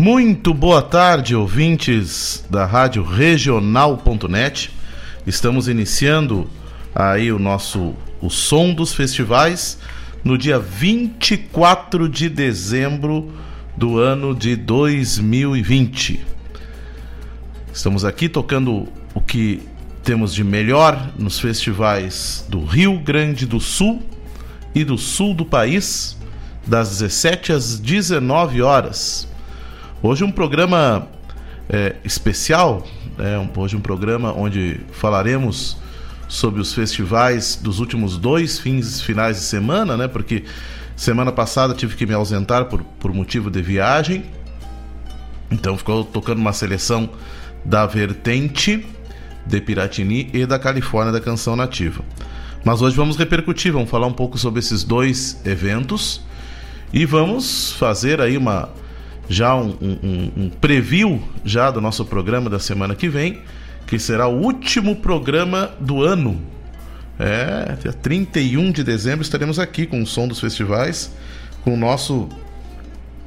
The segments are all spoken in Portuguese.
Muito boa tarde, ouvintes da Rádio Regional.net. Estamos iniciando aí o nosso o som dos festivais no dia 24 de dezembro do ano de 2020. Estamos aqui tocando o que temos de melhor nos festivais do Rio Grande do Sul e do sul do país, das 17 às 19 horas. Hoje um programa é, especial, é, hoje um programa onde falaremos sobre os festivais dos últimos dois fins finais de semana, né? Porque semana passada tive que me ausentar por, por motivo de viagem, então ficou tocando uma seleção da vertente de Piratini e da Califórnia da canção nativa. Mas hoje vamos repercutir, vamos falar um pouco sobre esses dois eventos e vamos fazer aí uma já um, um, um preview já do nosso programa da semana que vem, que será o último programa do ano. É, dia 31 de dezembro estaremos aqui com o som dos festivais, com o nosso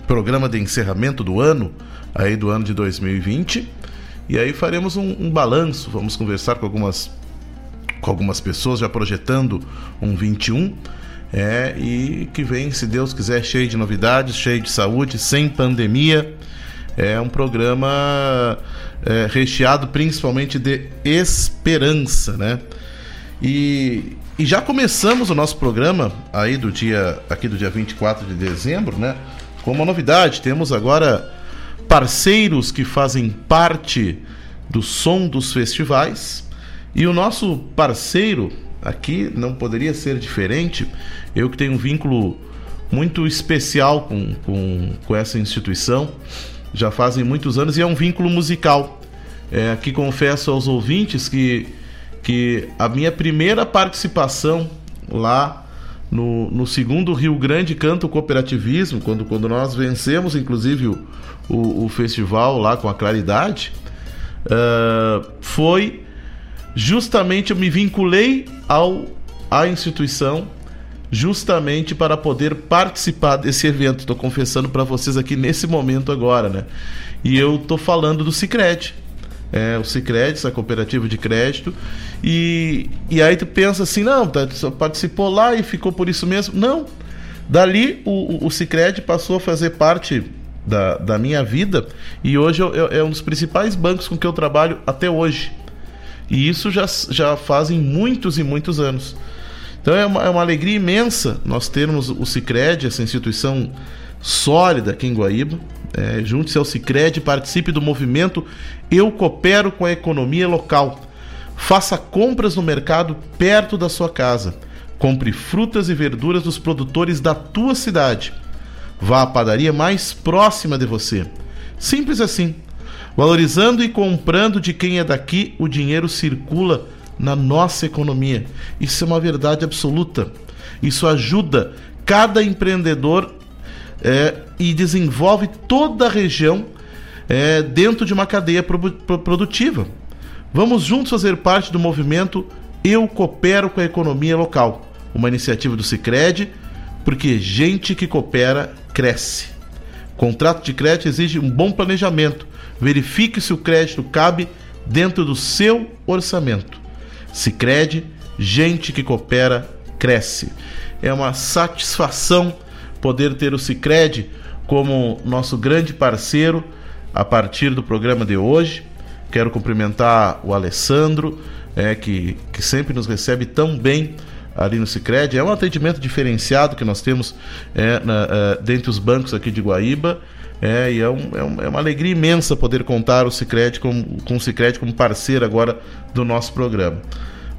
programa de encerramento do ano, aí do ano de 2020. E aí faremos um, um balanço, vamos conversar com algumas com algumas pessoas já projetando um 21 é, e que vem, se Deus quiser, cheio de novidades, cheio de saúde, sem pandemia. É um programa é, recheado principalmente de esperança, né? E, e já começamos o nosso programa aí do dia aqui do dia 24 de dezembro, né? Com uma novidade, temos agora parceiros que fazem parte do som dos festivais. E o nosso parceiro aqui não poderia ser diferente. Eu que tenho um vínculo muito especial com, com, com essa instituição, já fazem muitos anos, e é um vínculo musical. É, aqui confesso aos ouvintes que, que a minha primeira participação lá no, no segundo Rio Grande Canto Cooperativismo, quando, quando nós vencemos, inclusive, o, o, o festival lá com a Claridade, uh, foi justamente eu me vinculei ao à instituição justamente para poder participar desse evento. Estou confessando para vocês aqui nesse momento agora, né? E eu estou falando do Sicredi. É, o Sicredi, essa cooperativa de crédito. E, e aí tu pensa assim, não, tá, só participou lá e ficou por isso mesmo. Não. Dali o, o Cicred passou a fazer parte da, da minha vida e hoje é um dos principais bancos com que eu trabalho até hoje. E isso já, já fazem muitos e muitos anos. Então é uma, é uma alegria imensa nós termos o Cicred, essa instituição sólida aqui em Guaíba. É, Junte-se ao Cicred, participe do movimento Eu Coopero com a Economia Local. Faça compras no mercado perto da sua casa. Compre frutas e verduras dos produtores da tua cidade. Vá à padaria mais próxima de você. Simples assim. Valorizando e comprando de quem é daqui, o dinheiro circula na nossa economia. Isso é uma verdade absoluta. Isso ajuda cada empreendedor é, e desenvolve toda a região é, dentro de uma cadeia pro, pro, produtiva. Vamos juntos fazer parte do movimento Eu Coopero com a Economia Local, uma iniciativa do Cicred, porque gente que coopera cresce. Contrato de crédito exige um bom planejamento Verifique se o crédito cabe dentro do seu orçamento. Sicredi, gente que coopera cresce. É uma satisfação poder ter o Sicredi como nosso grande parceiro a partir do programa de hoje. Quero cumprimentar o Alessandro, é, que, que sempre nos recebe tão bem ali no Sicredi. É um atendimento diferenciado que nós temos é, na, é, dentre os bancos aqui de Guaíba. É, e é, um, é, um, é, uma alegria imensa poder contar o Cicred com, com o Cicred como parceiro agora do nosso programa.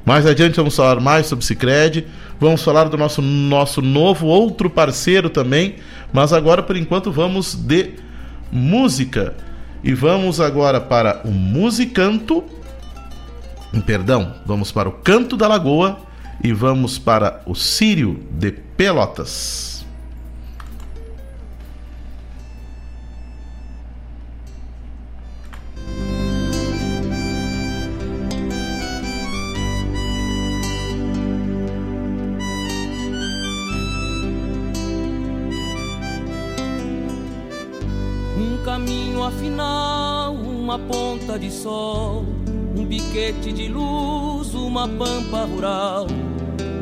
Mais adiante vamos falar mais sobre Cicred, vamos falar do nosso, nosso novo outro parceiro também, mas agora por enquanto vamos de música. E vamos agora para o Musicanto, perdão, vamos para o Canto da Lagoa e vamos para o Sírio de Pelotas. Afinal uma ponta de sol, um biquete de luz, uma pampa rural,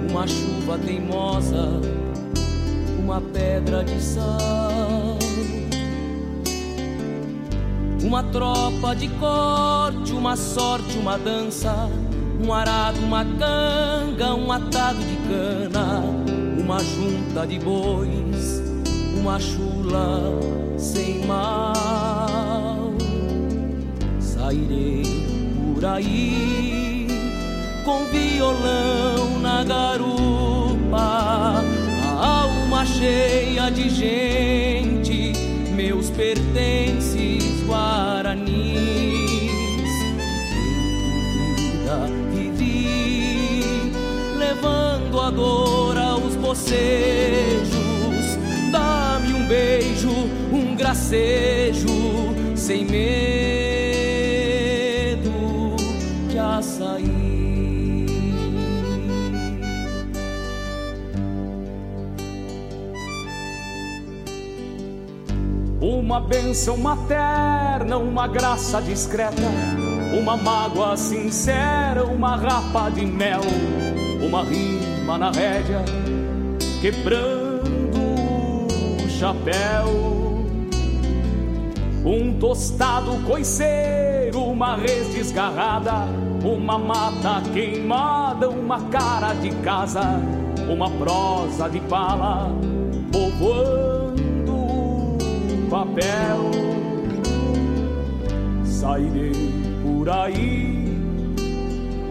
uma chuva teimosa, uma pedra de sal. Uma tropa de corte, uma sorte, uma dança, um arado, uma canga, um atado de cana, uma junta de bois, uma chula sem mal. Sairei por aí com violão na garupa, a alma cheia de gente, meus pertences guaranis. Vida vivi, levando a dor aos bocejos. Um beijo, um gracejo, sem medo de açaí. Uma bênção materna, uma graça discreta, uma mágoa sincera, uma rapa de mel, uma rima na rédea, quebrando chapéu. Um tostado coiceiro, uma res desgarrada, uma mata queimada, uma cara de casa, uma prosa de bala, povoando o papel. Sairei por aí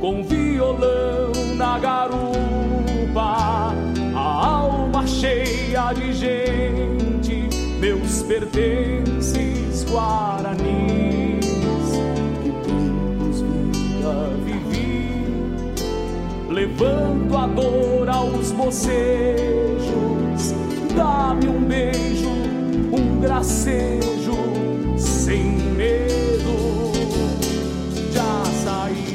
com violão na garupa, a alma cheia de gente, meus pertences guaranis. Que tempos vida vivi, levando a dor aos bocejos. Dá-me um beijo, um gracejo, sem medo de açaí.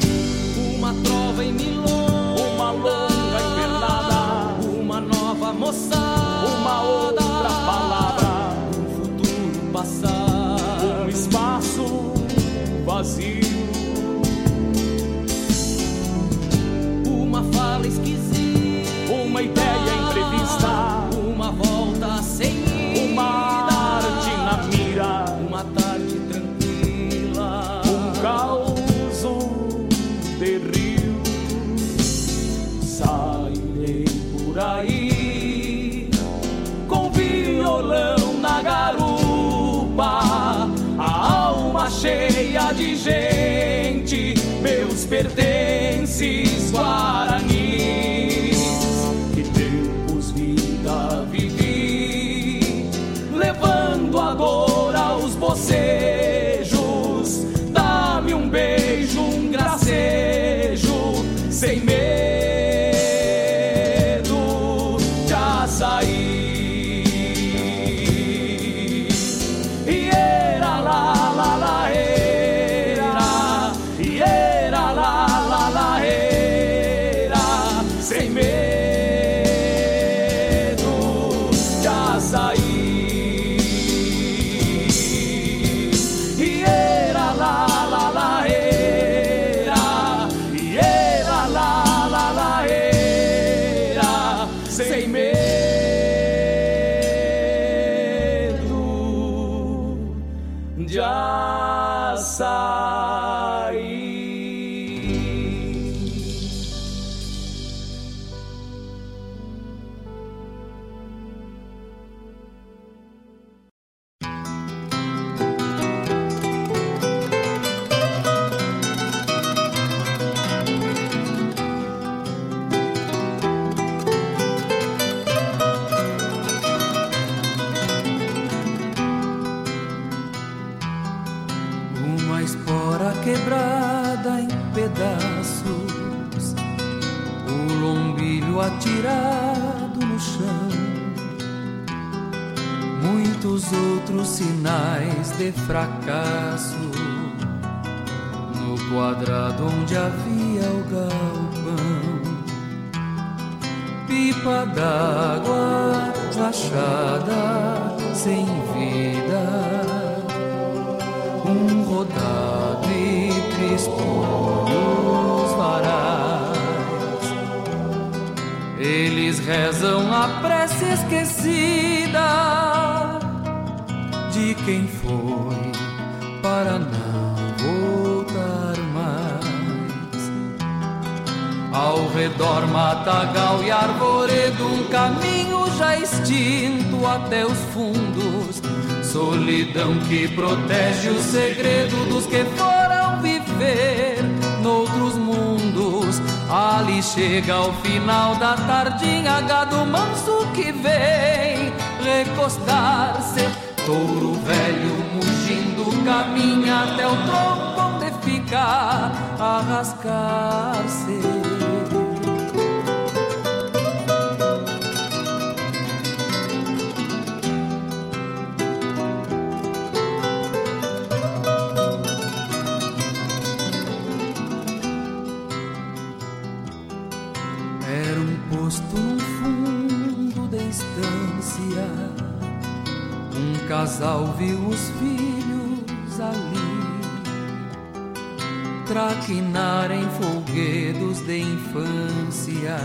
Uma trova em milonga, Uma longa invernada, uma nova moçada, uma ideia imprevista, uma volta sem uma arte na mira, uma tarde tranquila, um caos de rio. Sairei por aí. Com violão na garupa, a alma cheia de gente, meus pertences guaranis. De fracasso no quadrado onde havia o galpão. Pipa d'água rachada sem vida um rodado e tristonhos varais. Eles rezam a prece esquecida quem foi para não voltar mais. Ao redor, matagal e arvoredo, um caminho já extinto até os fundos Solidão que protege o segredo dos que foram viver noutros mundos. Ali chega ao final da tardinha, gado manso que vem recostar-se. Touro velho mugindo caminha até o tronco onde fica a rascar-se. Casal viu os filhos ali traquinar em folguedos de infância,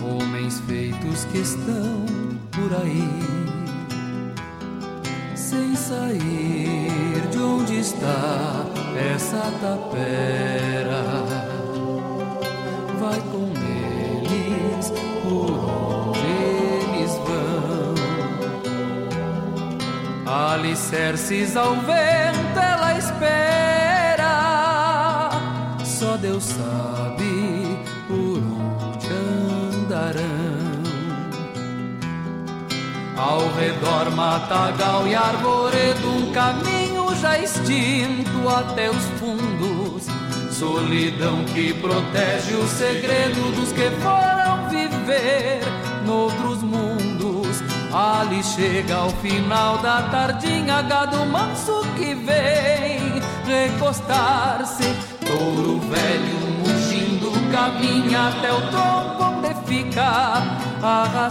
homens feitos que estão por aí, sem sair de onde está essa tapera. Vai com eles por alicerces ao vento ela espera. Só Deus sabe por onde andarão. Ao redor matagal e arvoredo, um caminho já extinto até os fundos. Solidão que protege o segredo dos que foram viver noutros mundos Ali chega ao final da tardinha, gado manso que vem recostar-se. Touro velho mugindo caminha até o tronco onde fica a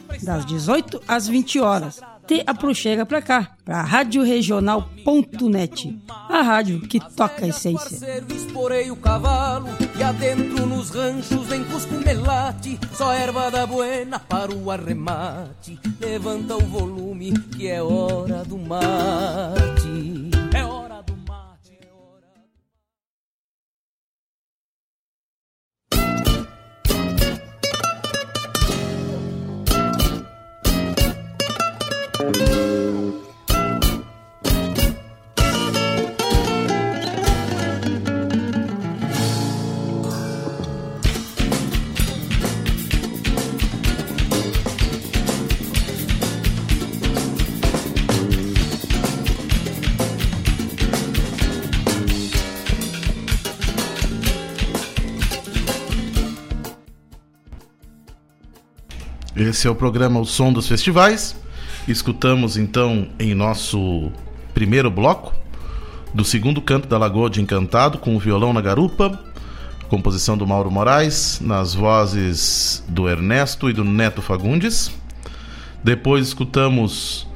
das 18 às 20 horas. Te aproxega pra cá, pra radioregional.net, a rádio que toca a essência. Esporei o cavalo e adentro nos ranchos vem cusco melate, só erva da buena para o arremate. Levanta o volume que é hora do mate. Esse é o programa O Som dos Festivais. Escutamos então em nosso primeiro bloco do segundo canto da Lagoa de Encantado com o violão na garupa, composição do Mauro Moraes, nas vozes do Ernesto e do Neto Fagundes. Depois escutamos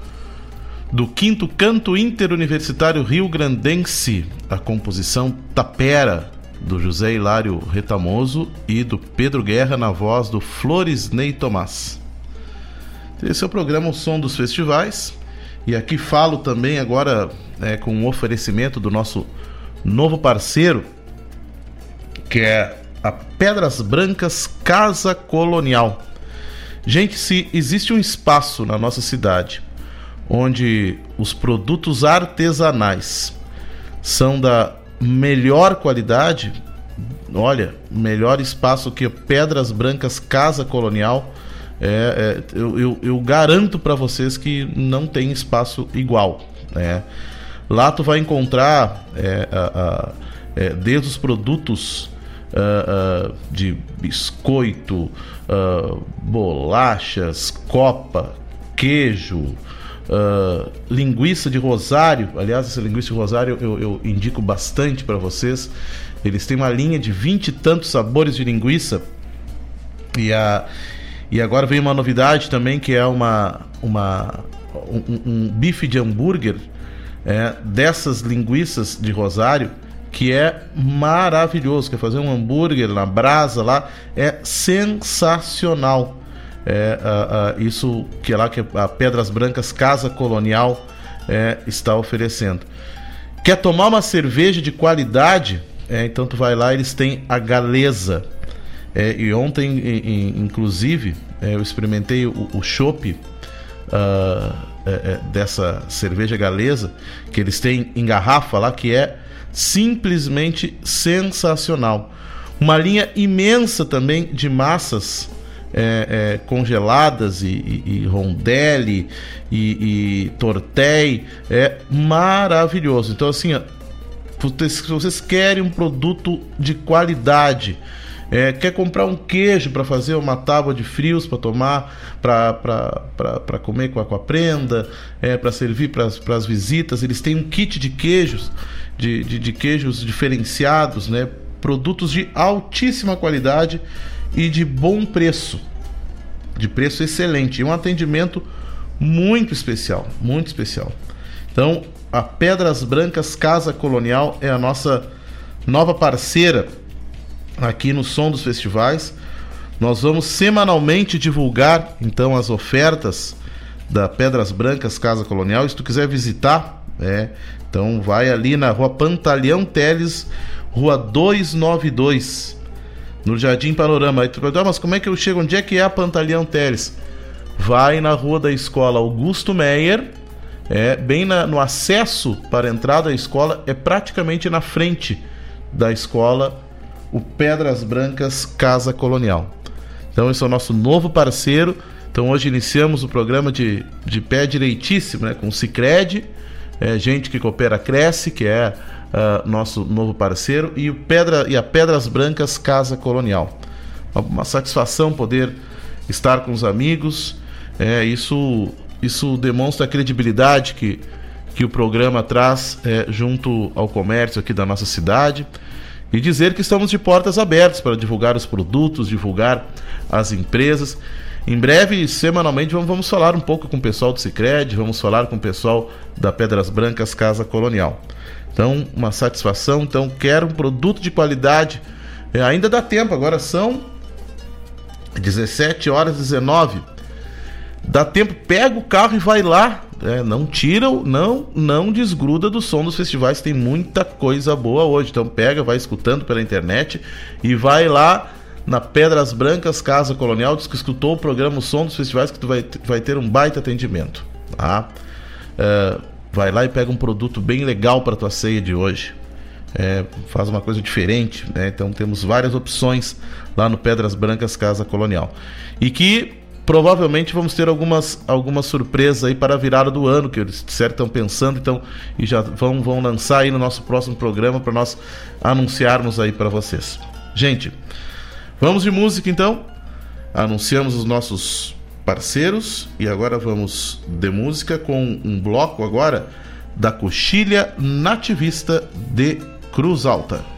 do quinto canto interuniversitário Rio Grandense, a composição Tapera do José Hilário Retamoso e do Pedro Guerra na voz do Flores Ney Tomás. Esse é o programa O Som dos Festivais. E aqui falo também agora é, com um oferecimento do nosso novo parceiro, que é a Pedras Brancas Casa Colonial. Gente, se existe um espaço na nossa cidade onde os produtos artesanais são da melhor qualidade, olha, melhor espaço que Pedras Brancas Casa Colonial. É, é, eu, eu, eu, garanto para vocês que não tem espaço igual. Né? Lá tu vai encontrar é, a, a, é, desde os produtos uh, uh, de biscoito, uh, bolachas, copa, queijo, linguiça de rosário. Aliás, essa linguiça de rosário eu, eu indico bastante para vocês. Eles têm uma linha de vinte e tantos sabores de linguiça. E, a, e agora vem uma novidade também que é uma, uma, um, um bife de hambúrguer é, dessas linguiças de rosário que é maravilhoso. Quer fazer um hambúrguer na brasa lá é sensacional. É, isso que é lá que a Pedras Brancas Casa Colonial é, está oferecendo. Quer tomar uma cerveja de qualidade? É, então tu vai lá, eles têm a galesa. É, e ontem, inclusive, é, eu experimentei o, o chopp uh, dessa cerveja galesa que eles têm em garrafa lá, que é simplesmente sensacional. Uma linha imensa também de massas é, é, congeladas e, e, e rondelli e, e tortei é maravilhoso. Então assim, se vocês querem um produto de qualidade, é, quer comprar um queijo para fazer uma tábua de frios para tomar, para comer com a, com a prenda, é, para servir para as visitas. Eles têm um kit de queijos, de, de, de queijos diferenciados, né? produtos de altíssima qualidade e de bom preço, de preço excelente, e um atendimento muito especial, muito especial. Então, a Pedras Brancas Casa Colonial é a nossa nova parceira aqui no Som dos Festivais. Nós vamos semanalmente divulgar então as ofertas da Pedras Brancas Casa Colonial. Se tu quiser visitar, é, então vai ali na rua Pantaleão Teles, rua 292, no Jardim Panorama. Aí tu pergunta, ah, mas como é que eu chego? Onde é que é a Pantaleão Teles? Vai na rua da escola Augusto Meyer, é, bem na, no acesso para a entrada da escola, é praticamente na frente da escola o Pedras Brancas Casa Colonial. Então, esse é o nosso novo parceiro. Então, hoje iniciamos o programa de, de pé direitíssimo, né, com o Cicred, é, gente que coopera cresce, que é uh, nosso novo parceiro, e, o Pedra, e a Pedras Brancas Casa Colonial. Uma, uma satisfação poder estar com os amigos. É, isso, isso demonstra a credibilidade que, que o programa traz é, junto ao comércio aqui da nossa cidade e dizer que estamos de portas abertas para divulgar os produtos, divulgar as empresas. Em breve, semanalmente, vamos falar um pouco com o pessoal do Cicred, vamos falar com o pessoal da Pedras Brancas Casa Colonial. Então, uma satisfação. Então, quero um produto de qualidade. É, ainda dá tempo, agora são 17 horas 19. Dá tempo, pega o carro e vai lá é, não tira, não, não desgruda do som dos festivais. Tem muita coisa boa hoje. Então pega, vai escutando pela internet e vai lá na Pedras Brancas Casa Colonial. Diz que escutou o programa o Som dos Festivais que tu vai, vai ter um baita atendimento. Tá? É, vai lá e pega um produto bem legal para tua ceia de hoje. É, faz uma coisa diferente, né? Então temos várias opções lá no Pedras Brancas Casa Colonial. E que provavelmente vamos ter algumas, algumas surpresas aí para a virada do ano, que eles disseram estão pensando, então, e já vão, vão lançar aí no nosso próximo programa para nós anunciarmos aí para vocês. Gente, vamos de música então. Anunciamos os nossos parceiros e agora vamos de música com um bloco agora da Coxilha Nativista de Cruz Alta.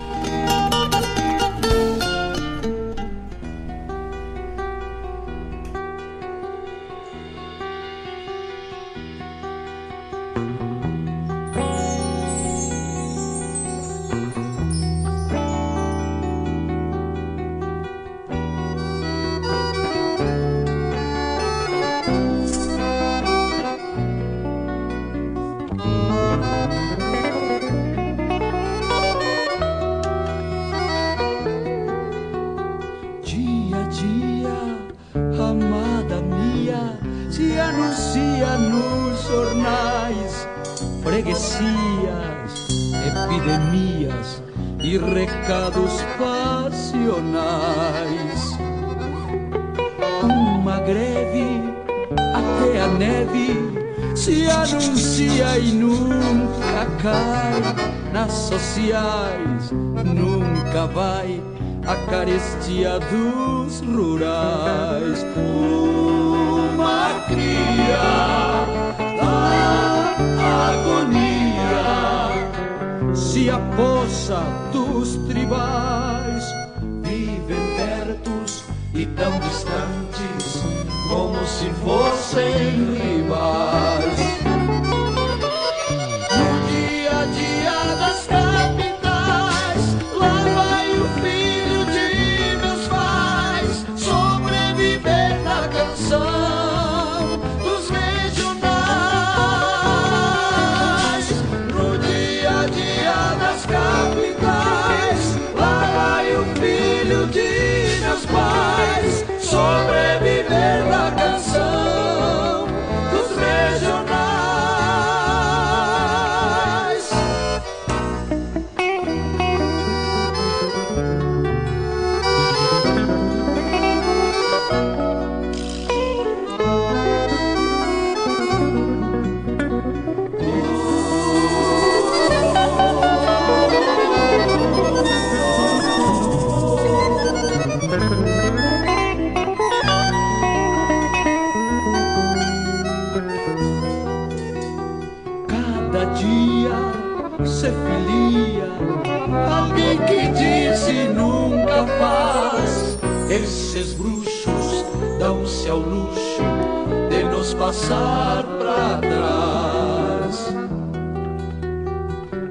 Passar para trás.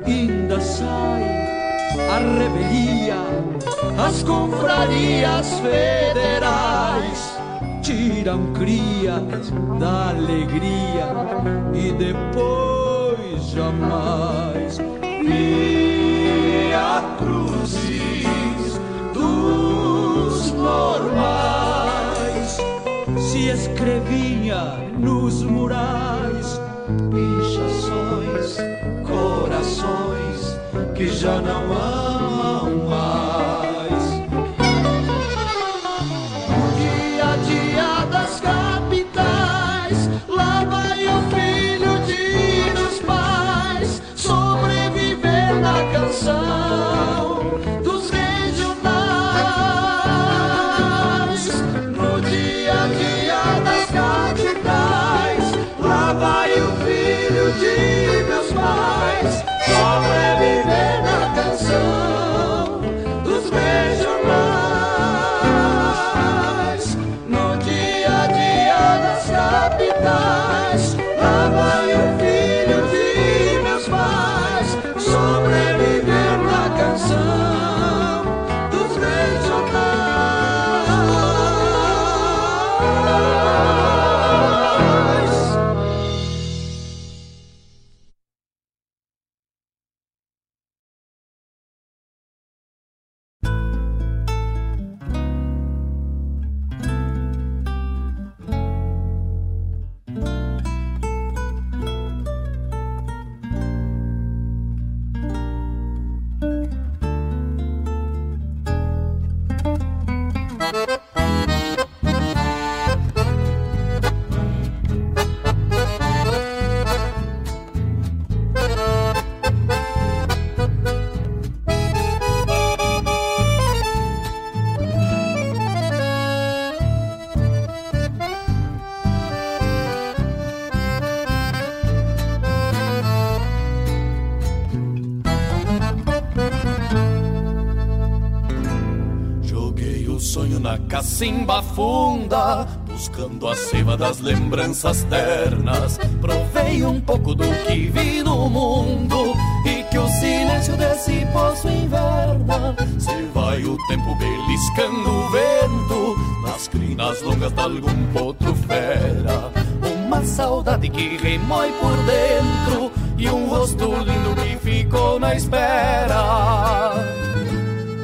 Ainda sai a revelia, as confrarias federais tiram crias da alegria e depois jamais via cruzes dos normais se escrevia já não amam mais. Dia a dia das capitais, lá vai o filho de nos pais sobreviver na canção. dos regionais. No dia a dia das capitais, lá vai o filho de lembranças ternas. Provei um pouco do que vi no mundo e que o silêncio desse poço inverna. Se vai o tempo beliscando o vento nas crinas longas de algum potro fera. Uma saudade que remói por dentro e um rosto lindo que ficou na espera.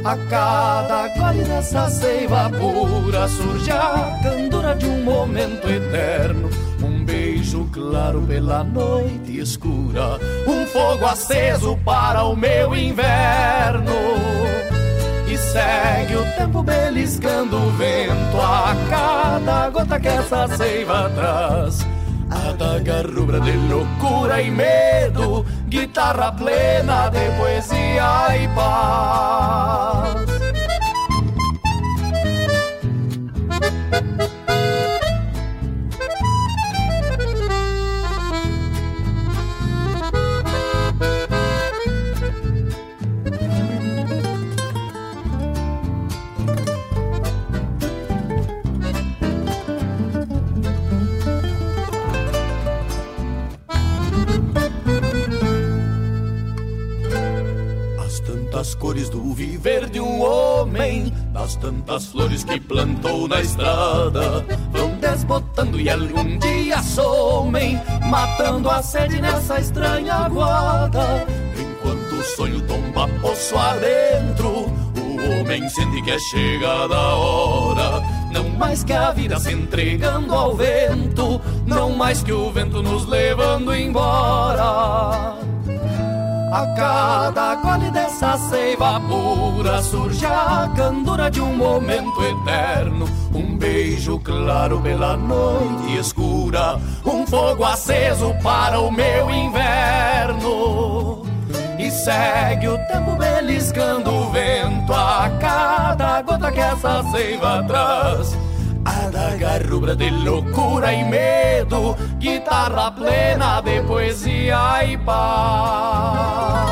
A cada gole dessa seiva pura surge a candura de um momento eterno. Um beijo claro pela noite escura, um fogo aceso para o meu inverno. E segue o tempo beliscando o vento a cada gota que essa seiva traz. Adaga rubra de loucura e medo, guitarra plena de poesia e paz. Das cores do viver de um homem, das tantas flores que plantou na estrada, vão desbotando e algum dia somem, matando a sede nessa estranha guarda. Enquanto o sonho tomba poço adentro, o homem sente que é chegada a hora. Não mais que a vida se entregando ao vento, não mais que o vento nos levando embora. A cada gole dessa seiva pura surge a candura de um momento eterno. Um beijo claro pela noite escura, um fogo aceso para o meu inverno. E segue o tempo beliscando o vento a cada gota que essa seiva traz. Adaga rubra de loucura e medo, guitarra plena de poesia e paz.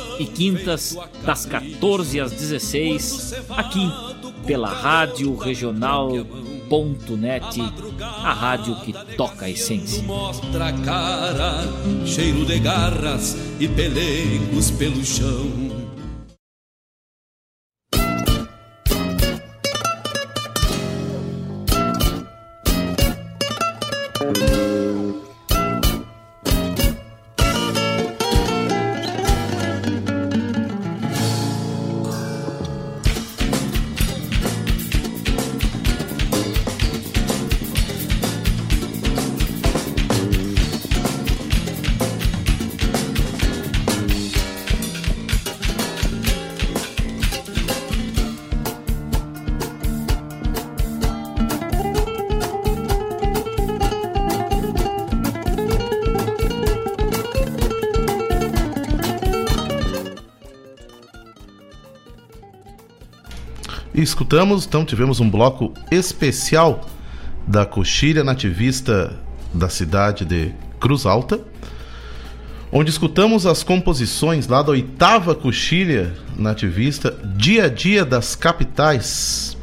e quintas, das 14 às 16, aqui pela Rádio Regional.net, a rádio que toca a essência. Mostra a cara, cheiro de garras e pelegos pelo chão. Escutamos, então tivemos um bloco especial da coxilha nativista da cidade de Cruz Alta, onde escutamos as composições lá da oitava coxilha nativista Dia a Dia das Capitais.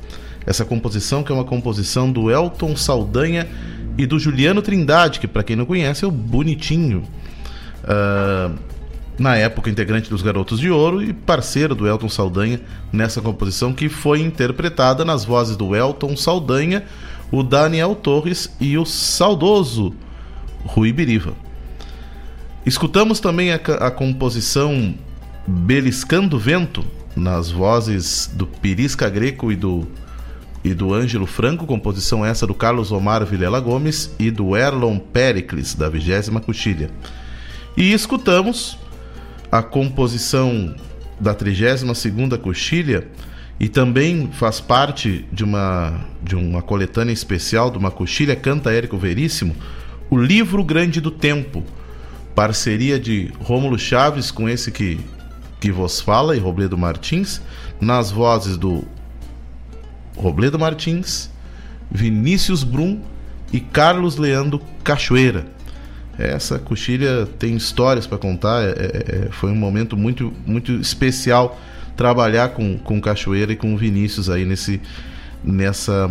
Essa composição que é uma composição do Elton Saldanha e do Juliano Trindade, que para quem não conhece é o Bonitinho. Ah, na época integrante dos Garotos de Ouro e parceiro do Elton Saldanha nessa composição que foi interpretada nas vozes do Elton Saldanha, o Daniel Torres e o saudoso Rui Biriva. Escutamos também a, a composição Beliscando Vento nas vozes do Pirisca Greco e do e do Ângelo Franco, composição essa do Carlos Omar Vilela Gomes e do Erlon Pericles, da vigésima coxilha. E escutamos a composição da 32ª coxilha e também faz parte de uma de uma coletânea especial de uma coxilha Canta Érico Veríssimo, o Livro Grande do Tempo, parceria de Rômulo Chaves com esse que que vos fala e Robledo Martins, nas vozes do Robledo Martins, Vinícius Brum e Carlos Leandro Cachoeira. Essa coxilha tem histórias para contar. é- é- é- foi um momento muito, muito especial trabalhar com, com Cachoeira e com o Vinícius aí nesse, nessa,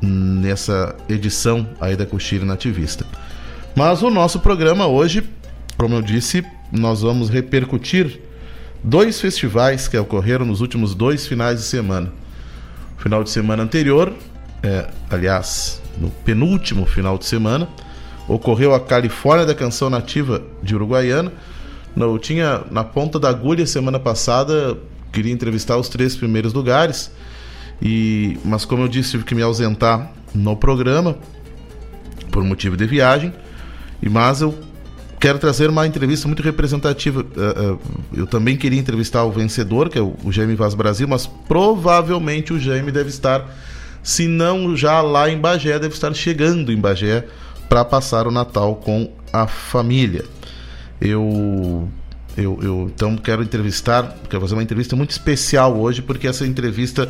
nessa edição aí da coxilha nativista. Mas o nosso programa hoje, como eu disse, nós vamos repercutir dois festivais que ocorreram nos últimos dois finais de semana. Final de semana anterior, é, aliás, no penúltimo final de semana, ocorreu a Califórnia da Canção Nativa de Uruguaiana. Eu tinha na ponta da agulha semana passada, queria entrevistar os três primeiros lugares, e mas como eu disse, tive que me ausentar no programa por motivo de viagem. E mas eu quero trazer uma entrevista muito representativa. Uh, uh, eu também queria entrevistar o vencedor, que é o, o Jaime Vaz Brasil, mas provavelmente o Jaime deve estar, se não já lá em Bagé, deve estar chegando em Bagé para passar o Natal com a família. Eu, eu, eu então quero entrevistar, quero fazer uma entrevista muito especial hoje, porque essa entrevista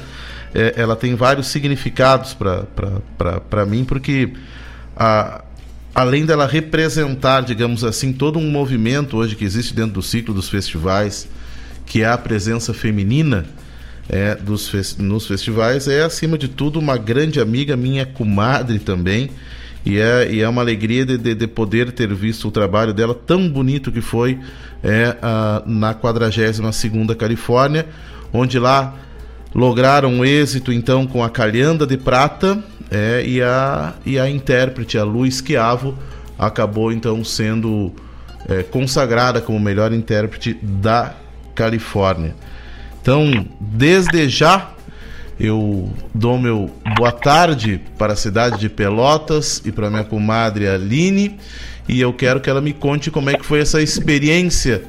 é, ela tem vários significados para mim, porque a, além dela representar, digamos assim, todo um movimento hoje que existe dentro do ciclo dos festivais, que é a presença feminina é, dos, nos festivais, é acima de tudo uma grande amiga, minha comadre também. E é, e é uma alegria de, de, de poder ter visto o trabalho dela tão bonito que foi é, na 42ª Califórnia, onde lá lograram êxito então com a Calhanda de Prata, é, e, a, e a intérprete, a Lu Schiavo, acabou então sendo é, consagrada como melhor intérprete da Califórnia. Então, desde já, eu dou meu boa tarde para a cidade de Pelotas e para minha comadre Aline. E eu quero que ela me conte como é que foi essa experiência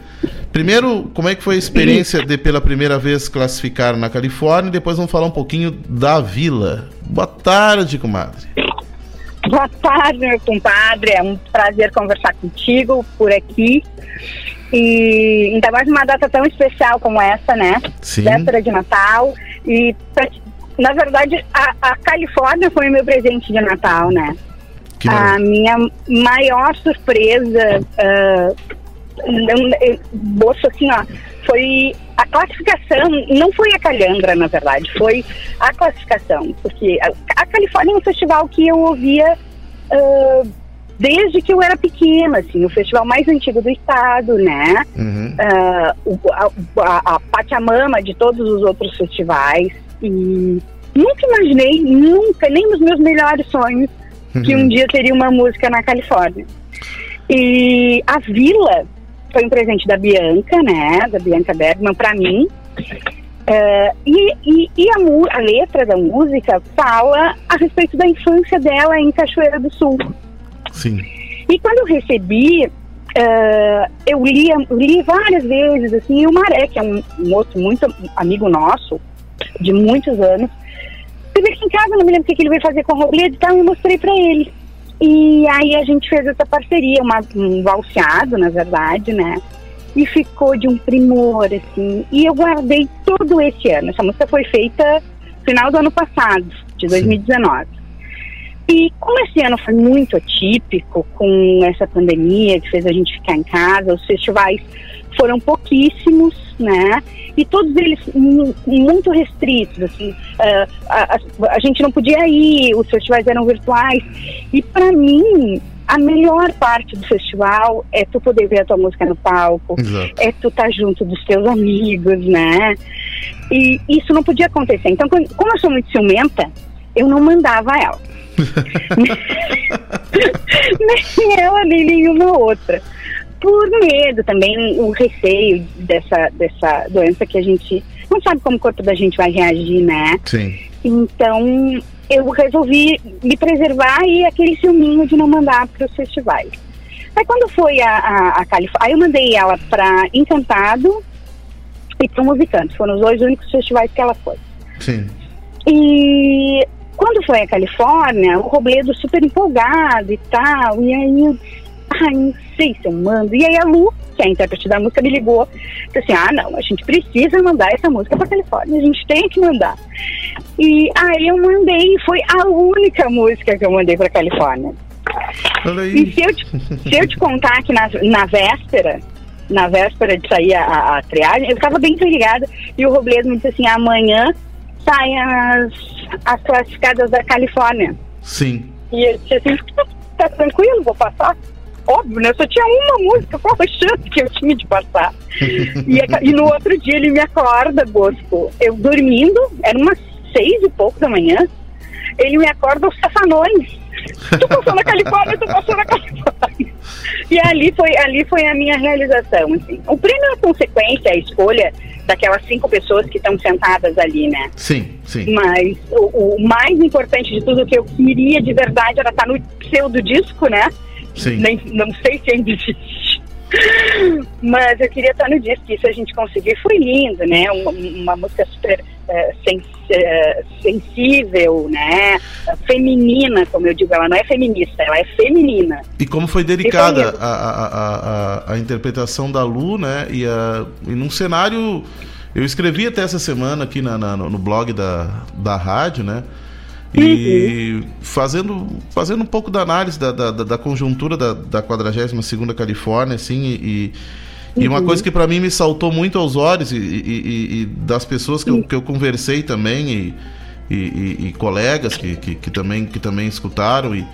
Primeiro, como é que foi a experiência de pela primeira vez classificar na Califórnia? E depois vamos falar um pouquinho da Vila. Boa tarde, comadre. Boa tarde, meu compadre. É um prazer conversar contigo por aqui. E ainda mais uma data tão especial como essa, né? Sim. Véspera de Natal. E, na verdade, a, a Califórnia foi o meu presente de Natal, né? A minha maior surpresa uh, bolso assim, ó, foi a classificação, não foi a Calhandra, na verdade, foi a classificação, porque a, a Califórnia é um festival que eu ouvia uh, desde que eu era pequena, assim, o festival mais antigo do estado, né? Uhum. Uh, a, a, a Pachamama de todos os outros festivais e nunca imaginei, nunca, nem nos meus melhores sonhos, uhum. que um dia teria uma música na Califórnia. E a Vila foi um presente da Bianca, né? Da Bianca Bergman para mim. Uh, e, e, e a, a, letra da música fala a respeito da infância dela em Cachoeira do Sul. Sim. E quando eu recebi, uh, eu li, li várias vezes, assim, e o Maré, que é um, um outro muito amigo nosso, de muitos anos, teve aqui em casa, não me lembro o que ele veio fazer com o Robledo e tal, eu mostrei para ele. E aí a gente fez essa parceria, uma, um valseado, na verdade, né? E ficou de um primor, assim. E eu guardei todo esse ano. Essa música foi feita final do ano passado, de 2019. Sim. E como esse ano foi muito atípico, com essa pandemia que fez a gente ficar em casa, os festivais foram pouquíssimos, né? E todos eles muito restritos, assim, uh, a, a, a, gente não podia ir, os festivais eram virtuais. E para mim, a melhor parte do festival é tu poder ver a tua música no palco, Exato. é tu estar tá junto dos teus amigos, né? E isso não podia acontecer. Então, como eu sou muito ciumenta, eu não mandava ela. nem ela, nem nenhuma outra por medo também, o receio dessa, dessa doença que a gente não sabe como o corpo da gente vai reagir, né? Sim. Então, eu resolvi me preservar e aquele filminho de não mandar para os festivais. Aí quando foi a, a, a Califórnia, aí eu mandei ela para Encantado e para o Musicante. Foram os dois únicos festivais que ela foi. Sim. E quando foi a Califórnia, o Robledo super empolgado e tal, e aí eu ai, não sei se eu mando. E aí a Lu, que é a intérprete da música, me ligou, disse assim, ah, não, a gente precisa mandar essa música para Califórnia, a gente tem que mandar. E aí eu mandei, foi a única música que eu mandei para Califórnia. E se eu, te, se eu te contar que na, na véspera, na véspera de sair a, a, a triagem, eu estava bem ligada e o Robledo me disse assim, amanhã saem as, as classificadas da Califórnia. Sim. E eu disse assim, tá tranquilo, vou passar óbvio, né? Só tinha uma música, qual a chance que eu tinha de passar? e, e, no outro dia ele me acorda, Bosco, eu dormindo, era umas seis e pouco da manhã, ele me acorda os safanões. Tu passou na Califórnia, tu passou na Califórnia. E ali foi, ali foi a minha realização. Assim. O prêmio é a consequência, a escolha daquelas cinco pessoas que estão sentadas ali, né? Sim, sim. Mas o, o mais importante de tudo que eu queria de verdade era estar no pseudo disco, né? Sim. Nem, não sei se ainda existe. Mas eu queria estar no disco, isso a gente conseguiu, foi lindo, né? Uma, uma música super é, sens, é, sensível, né? Feminina, como eu digo, ela não é feminista, ela é feminina. E como foi dedicada a, a, a, a, interpretação da Lu, né? E, a, e num cenário. Eu escrevi até essa semana aqui na, na no blog da, da rádio, né? E uhum. fazendo, fazendo um pouco da análise da, da, da conjuntura da, da 42ª Califórnia, assim, e, e uma uhum. coisa que para mim me saltou muito aos olhos, e, e, e das pessoas que eu, que eu conversei também, e, colegas que, que, que, também, que também escutaram, e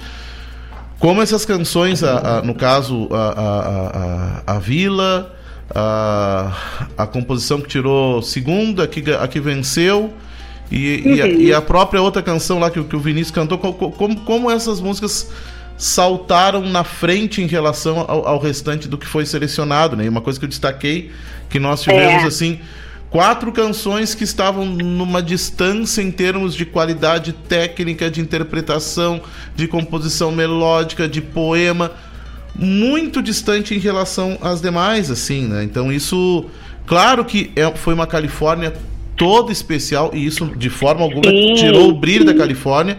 como essas canções, a, a, no caso, a, a, a, Vila, a, a composição que tirou segunda, que, a que venceu, e, uhum. e, a, e, a, própria outra canção lá que, que o Vinícius cantou, como, como essas músicas saltaram na frente em relação ao, ao, restante do que foi selecionado, né? E uma coisa que eu destaquei que nós tivemos é. assim quatro canções que estavam numa distância em termos de qualidade técnica, de interpretação, de composição melódica, de poema, muito distante em relação às demais, assim, né? Então isso, claro que é, foi uma Califórnia toda especial e isso de forma alguma sim, tirou o brilho sim. da Califórnia.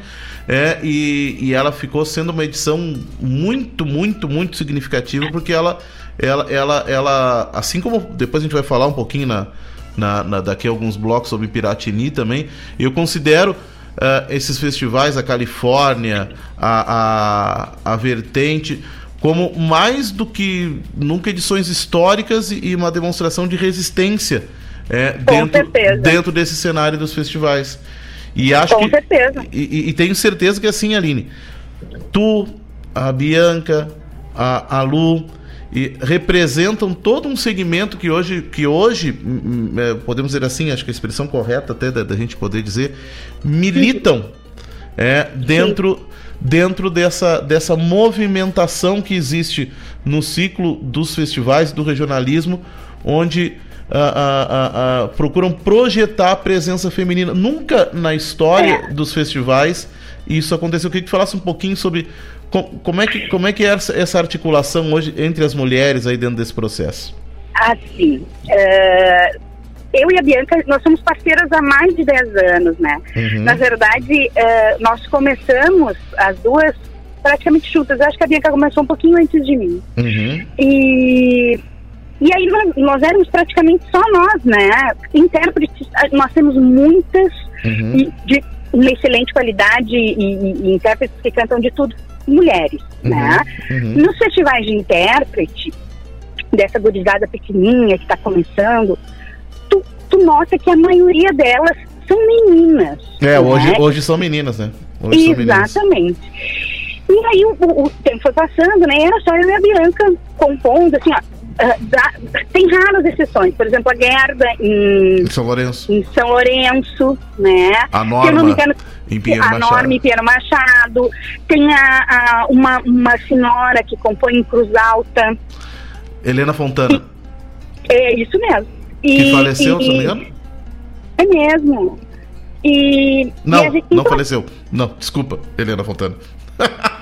É, e, e ela ficou sendo uma edição muito, muito, muito significativa, porque ela, ela, ela, ela assim como depois a gente vai falar um pouquinho na, na, na daqui a alguns blocos sobre Piratini também, eu considero uh, esses festivais, a Califórnia, a, a, a Vertente, como mais do que nunca edições históricas e, e uma demonstração de resistência é, dentro, dentro desse cenário dos festivais. E acho Com que, certeza. E, e, tenho certeza que é assim, Aline, tu, a Bianca, a, a Lu, e representam todo um segmento que hoje, que hoje é, podemos dizer assim, acho que a expressão correta até da, da gente poder dizer, militam é, dentro, dentro dessa, dessa movimentação que existe no ciclo dos festivais, do regionalismo, onde procuram projetar a presença feminina. Nunca na história é. dos festivais isso aconteceu. Eu queria que falasse um pouquinho sobre como é que, como é, que é essa articulação hoje entre as mulheres aí dentro desse processo. Assim, uh, eu e a Bianca, nós somos parceiras há mais de 10 anos, né? Uhum. Na verdade, uh, nós começamos as duas praticamente juntas. Eu acho que a Bianca começou um pouquinho antes de mim. Uhum. E e aí nós, nós, éramos praticamente só nós, né? Intérpretes, nós temos muitas uhum. de uma excelente qualidade e, e, e, intérpretes que cantam de tudo, mulheres, uhum. né? Uhum. Nos festivais de intérprete, dessa gurizada pequenininha que está começando, tu, tu nota que a maioria delas são meninas. É, né? hoje, hoje são meninas, né? Hoje Exatamente. E aí o, o, o, tempo foi passando, né? Era só eu e a Bianca compondo, assim, ó, Uh, da, tem raras exceções, por exemplo, a Gerda em, em São Lourenço, em São Lourenço, né? A Norma, engano, em Pinheiro a Machado. Norma em Pinheiro Machado, tem a, a, uma, uma senhora que compõe em Cruz Alta, Helena Fontana. E, é isso mesmo. E, que faleceu, e, se não me engano? É mesmo. E, não, e não faleceu. Não, desculpa, Helena Fontana.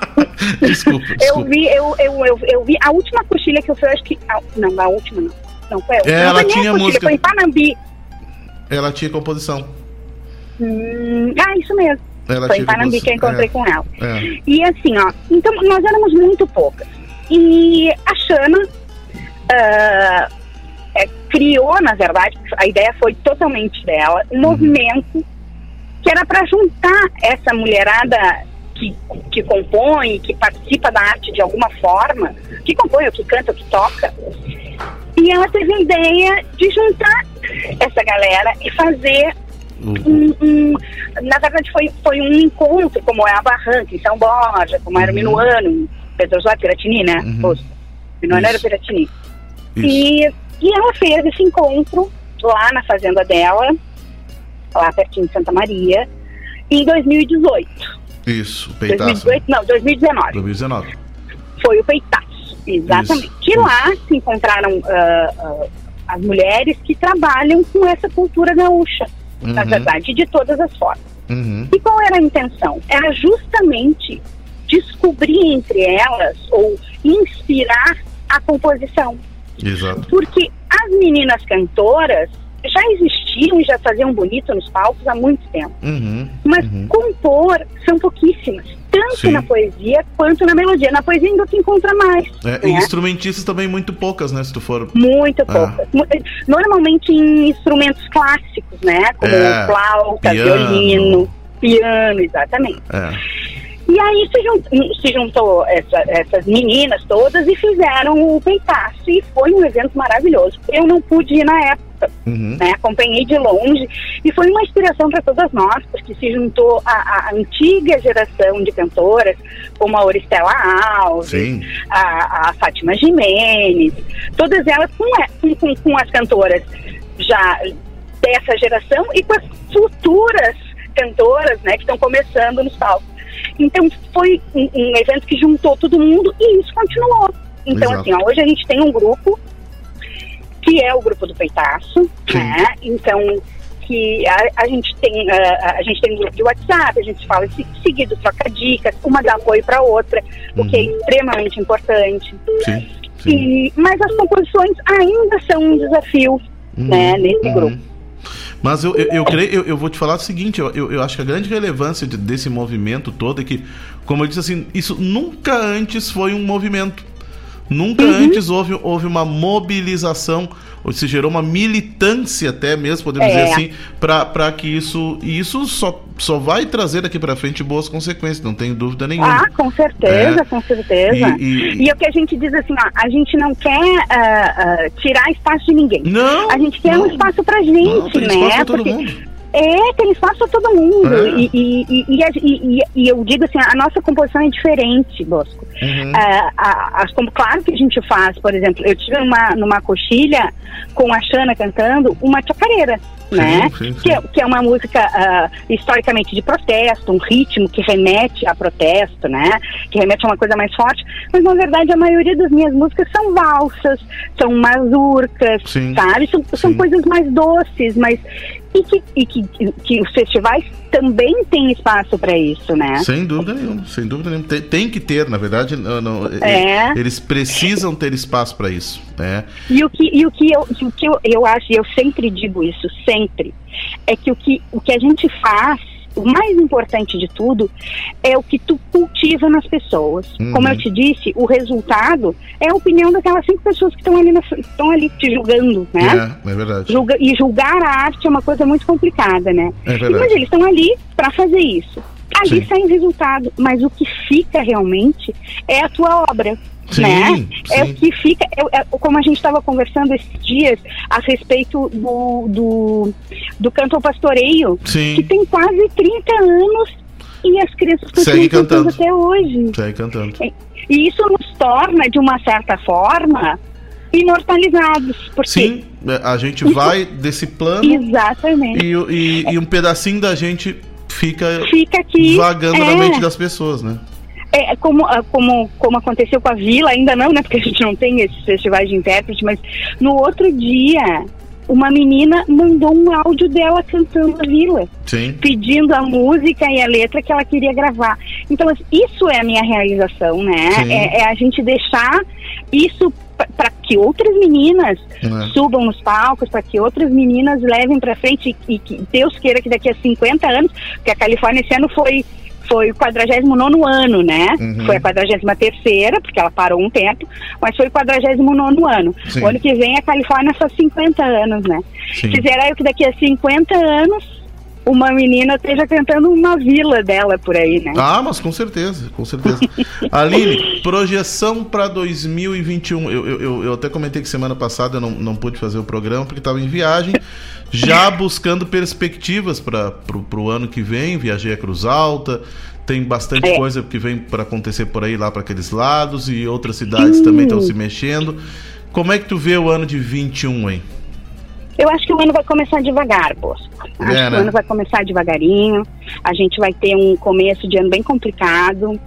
desculpa, desculpa. Eu vi, eu, eu, eu, eu, vi a última coxilha que eu fiz, acho que. A, não, a última não. Não, foi a última. Ela não, tinha música. Foi em Panambi. Ela tinha composição. Hum, ah, isso mesmo. Ela foi em Panambi que eu encontrei é. com ela. É. E assim, ó, então nós éramos muito poucas. E a Xana uh, é, criou, na verdade, a ideia foi totalmente dela, um uhum. movimento que era para juntar essa mulherada que, que compõe, que participa da arte de alguma forma, que compõe, ou que canta, ou que toca. E ela teve a ideia de juntar essa galera e fazer um, um, na verdade foi, foi um encontro, como é a Barranca, em São Borja, como era o uhum. Minuano, Pedro João Piratini, né? Uhum. Minuano era Piratini. E, e ela fez esse encontro lá na fazenda dela, lá pertinho de Santa Maria, em 2018. Isso, o peitaço. 2018, não, 2019. 2019. Foi o peitaço, exatamente. Isso, e lá se encontraram uh, uh, as mulheres que trabalham com essa cultura gaúcha, uhum. na verdade, de todas as formas. Uhum. E qual era a intenção? Era justamente descobrir entre elas, ou inspirar a composição. Exato. Porque as meninas cantoras já existiam e já faziam bonito nos palcos há muito tempo. Uhum, Mas uhum. compor são pouquíssimas, tanto Sim. na poesia quanto na melodia. Na poesia ainda se encontra mais. É, e né? instrumentistas também muito poucas, né? Se tu for. Muito Ah. poucas. Mu- Normalmente em instrumentos clássicos, né? Como É, flauta, piano. violino, piano, exatamente. É. E aí se, jun- se juntou essa- essas meninas todas e fizeram o peitaço. E foi um evento maravilhoso. Eu não pude ir na época, Uhum. né? Acompanhei de longe e foi uma inspiração para todas nós, porque se juntou a, a antiga geração de cantoras, como a Oristela Alves, a, a Fátima Jimenez, todas elas com, com, com, com as cantoras já dessa geração e com as futuras cantoras, né, que estão começando nos palcos. Então foi um, um evento que juntou todo mundo e isso continuou. Então Exato. assim, ó, hoje a gente tem um grupo que é o grupo do Peitaço, Sim. né? Então que a, a gente tem ah, a gente tem um grupo de WhatsApp, a gente fala se- seguido, troca dicas, uma dá apoio para outra, o que é extremamente importante. Sim. Sim. E, mas as composições ainda são um desafio, né, nesse uhum. grupo. Mas eu, eu, eu creio, eu, eu vou te falar o seguinte, eu, eu, acho que a grande relevância de- desse movimento todo é que, como eu disse assim, isso nunca antes foi um movimento. Nunca Uhum. antes houve, houve uma mobilização, ou se gerou uma militância até mesmo, podemos É. dizer assim, para que isso. E isso só, só vai trazer daqui para frente boas consequências, não tenho dúvida nenhuma. Ah, com certeza, É. com certeza. E- e- E, é o que a gente diz assim, ó, a gente não quer ah, ah, tirar espaço de ninguém. Não! A gente quer não. um espaço pra Não, gente, tem né? pra todo Porque- mundo. É, tem espaço para todo mundo. É. E, e, e, e, e- e- e eu digo assim, a nossa composição é diferente, Bosco. Uhum. Ah, a- as como, claro que a gente faz, por exemplo, eu tive numa, numa coxilha com a Xana cantando uma chacareira, Sim, né? sim, sim. Que, é, que é uma música ah, historicamente de protesto, um ritmo que remete a protesto, né? Que remete a uma coisa mais forte. Mas na verdade a maioria das minhas músicas são valsas, são mazurcas, sabe? São, são coisas mais doces, mas e que, e que, que os festivais também têm espaço para isso, né? Sem dúvida nenhuma, sem dúvida nenhuma. Tem, tem que ter, na verdade, não, não, É. eles precisam ter espaço para isso. né? E o que, e o que, eu, o que eu, eu acho, e eu sempre digo isso, sempre, é que o que, o que a gente faz, o mais importante de tudo, é o que tu cultiva nas pessoas. Uhum. Como eu te disse, o resultado é a opinião daquelas cinco pessoas que estão ali, na, estão ali te julgando, né? É, é verdade. Julga- e julgar a arte é uma coisa muito complicada, né? É verdade. Mas eles estão ali para fazer isso. Ali Sim. sai o resultado, mas o que fica realmente é a tua obra. Sim, né? É sim. o que fica, é, é como a gente estava conversando esses dias a respeito do, do, do canto ao pastoreio, Sim. que tem quase 30 anos e as crianças continuam Segue cantando até hoje. Sai cantando. E isso nos torna, de uma certa forma, imortalizados. Porque Sim, é, a gente vai desse plano Exatamente. e, e- e um pedacinho da gente fica Fica aqui. vagando na é. mente das pessoas, né? É, como, ah, como, como aconteceu com a Vila, ainda não, né? Porque a gente não tem esses festivais de intérprete, mas no outro dia, uma menina mandou um áudio dela cantando a Vila, Sim. pedindo a música e a letra que ela queria gravar. Então, assim, isso é a minha realização, né? É, é a gente deixar isso para que outras meninas É. subam nos palcos, para que outras meninas levem para frente e, e que Deus queira que daqui a 50 anos, porque a Califórnia esse ano foi foi o 49 ano, né? Uhum. Foi a 43 porque ela parou um tempo, mas foi o 49 ano. Sim. O ano que vem a Califórnia faz 50 anos, né? Sim. Fizeram que daqui a 50 anos uma menina esteja cantando uma vila dela por aí, né? Ah, mas com certeza, com certeza. Aline, projeção para 2021. Eu, eu, eu, eu até comentei que semana passada eu não, não pude fazer o programa porque estava em viagem, já buscando perspectivas para o ano que vem. Viajei a Cruz Alta, tem bastante É. coisa que vem para acontecer por aí, lá para aqueles lados, e outras cidades também estão se mexendo. Como é que tu vê o ano de 21, hein? Eu acho que o ano vai começar devagar, Bosco. Acho É, que né? o ano vai começar devagarinho. A gente vai ter um começo de ano bem complicado.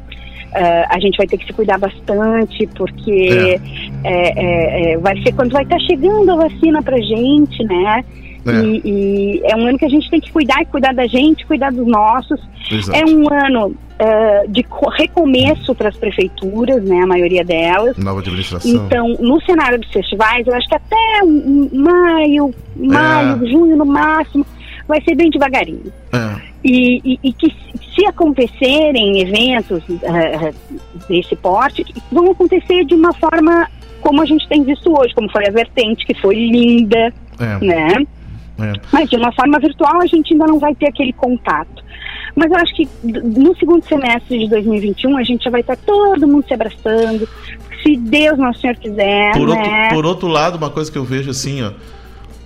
Ah, a gente vai ter que se cuidar bastante, porque é, é, é, vai ser quando vai estar chegando a vacina pra gente, né? É. E, e é um ano que a gente tem que cuidar e cuidar da gente, cuidar dos nossos. Exato. É um ano uh, de recomeço para as prefeituras, né, a maioria delas. Nova administração. Então, no cenário dos festivais, eu acho que até maio, maio, é. junho no máximo, vai ser bem devagarinho. É. E, e, e, que se acontecerem eventos uh, desse porte, vão acontecer de uma forma como a gente tem visto hoje, como foi a vertente, que foi linda, é. né? É. Mas de uma forma virtual a gente ainda não vai ter aquele contato. Mas eu acho que no segundo semestre de 2021 a gente já vai estar todo mundo se abraçando, se Deus Nosso Senhor quiser. Por, né? outro, por outro lado, uma coisa que eu vejo assim, ó,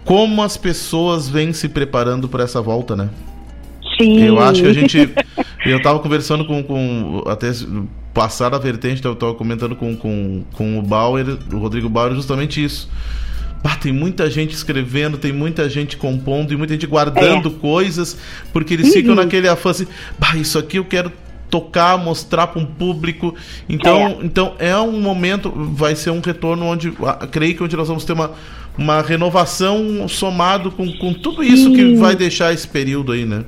como as pessoas vêm se preparando para essa volta, né? Sim. Eu acho que a gente. eu estava conversando com, com. Até passar a vertente, eu estava comentando com, com, com o Bauer, o Rodrigo Bauer, justamente isso. Ah, tem muita gente escrevendo, tem muita gente compondo e muita gente guardando é. coisas, porque eles uhum. ficam naquele afã assim, bah, isso aqui eu quero tocar, mostrar para um público. Então, é. então é um momento, vai ser um retorno onde, creio que onde nós vamos ter uma, uma renovação somado com, com tudo isso que vai deixar esse período aí, né?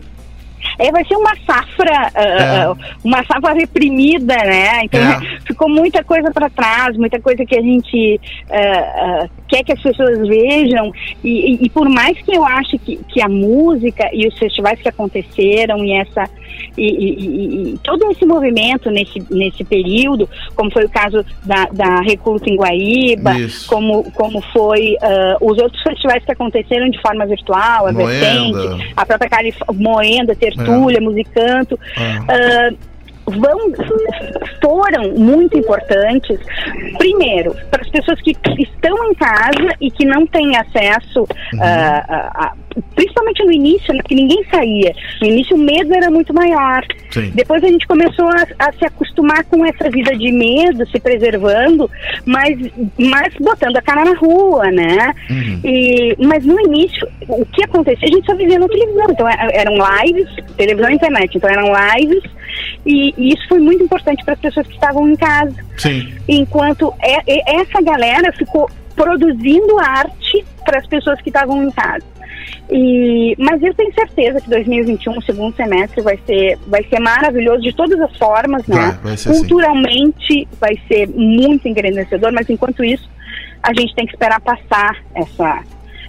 É, vai ser uma safra, uh, é. uma safra reprimida, né? Então é. ficou muita coisa para trás, muita coisa que a gente uh, uh, quer que as pessoas vejam. E, e, e, por mais que eu ache que, que a música e os festivais que aconteceram e essa e, e todo esse movimento nesse, nesse período, como foi o caso da, da Recruta em Guaíba, como, como foi os outros festivais que aconteceram de forma virtual, a Vertente, a própria Calif Moenda, ter Tertúlia, é. Musicanto. É. Uh, vão, foram muito importantes, primeiro, para as pessoas que estão em casa e que não têm acesso, uhum. uh, a, principalmente no início, né, que ninguém saía. No início o medo era muito maior. Sim. Depois a gente começou a, a, se acostumar com essa vida de medo, se preservando, mas, mas botando a cara na rua, né? Uhum. E, mas no início, o que acontecia? A gente só vivia na televisão, então é, eram lives, televisão e internet, então eram lives e, e, isso foi muito importante para as pessoas que estavam em casa. Sim. Enquanto é, é, essa galera ficou produzindo arte para as pessoas que estavam em casa. E, mas eu tenho certeza que 2021, o segundo semestre, vai ser, vai ser maravilhoso de todas as formas, né? Vai, vai Culturalmente assim. vai ser muito engrandecedor, mas enquanto isso, a gente tem que esperar passar essa,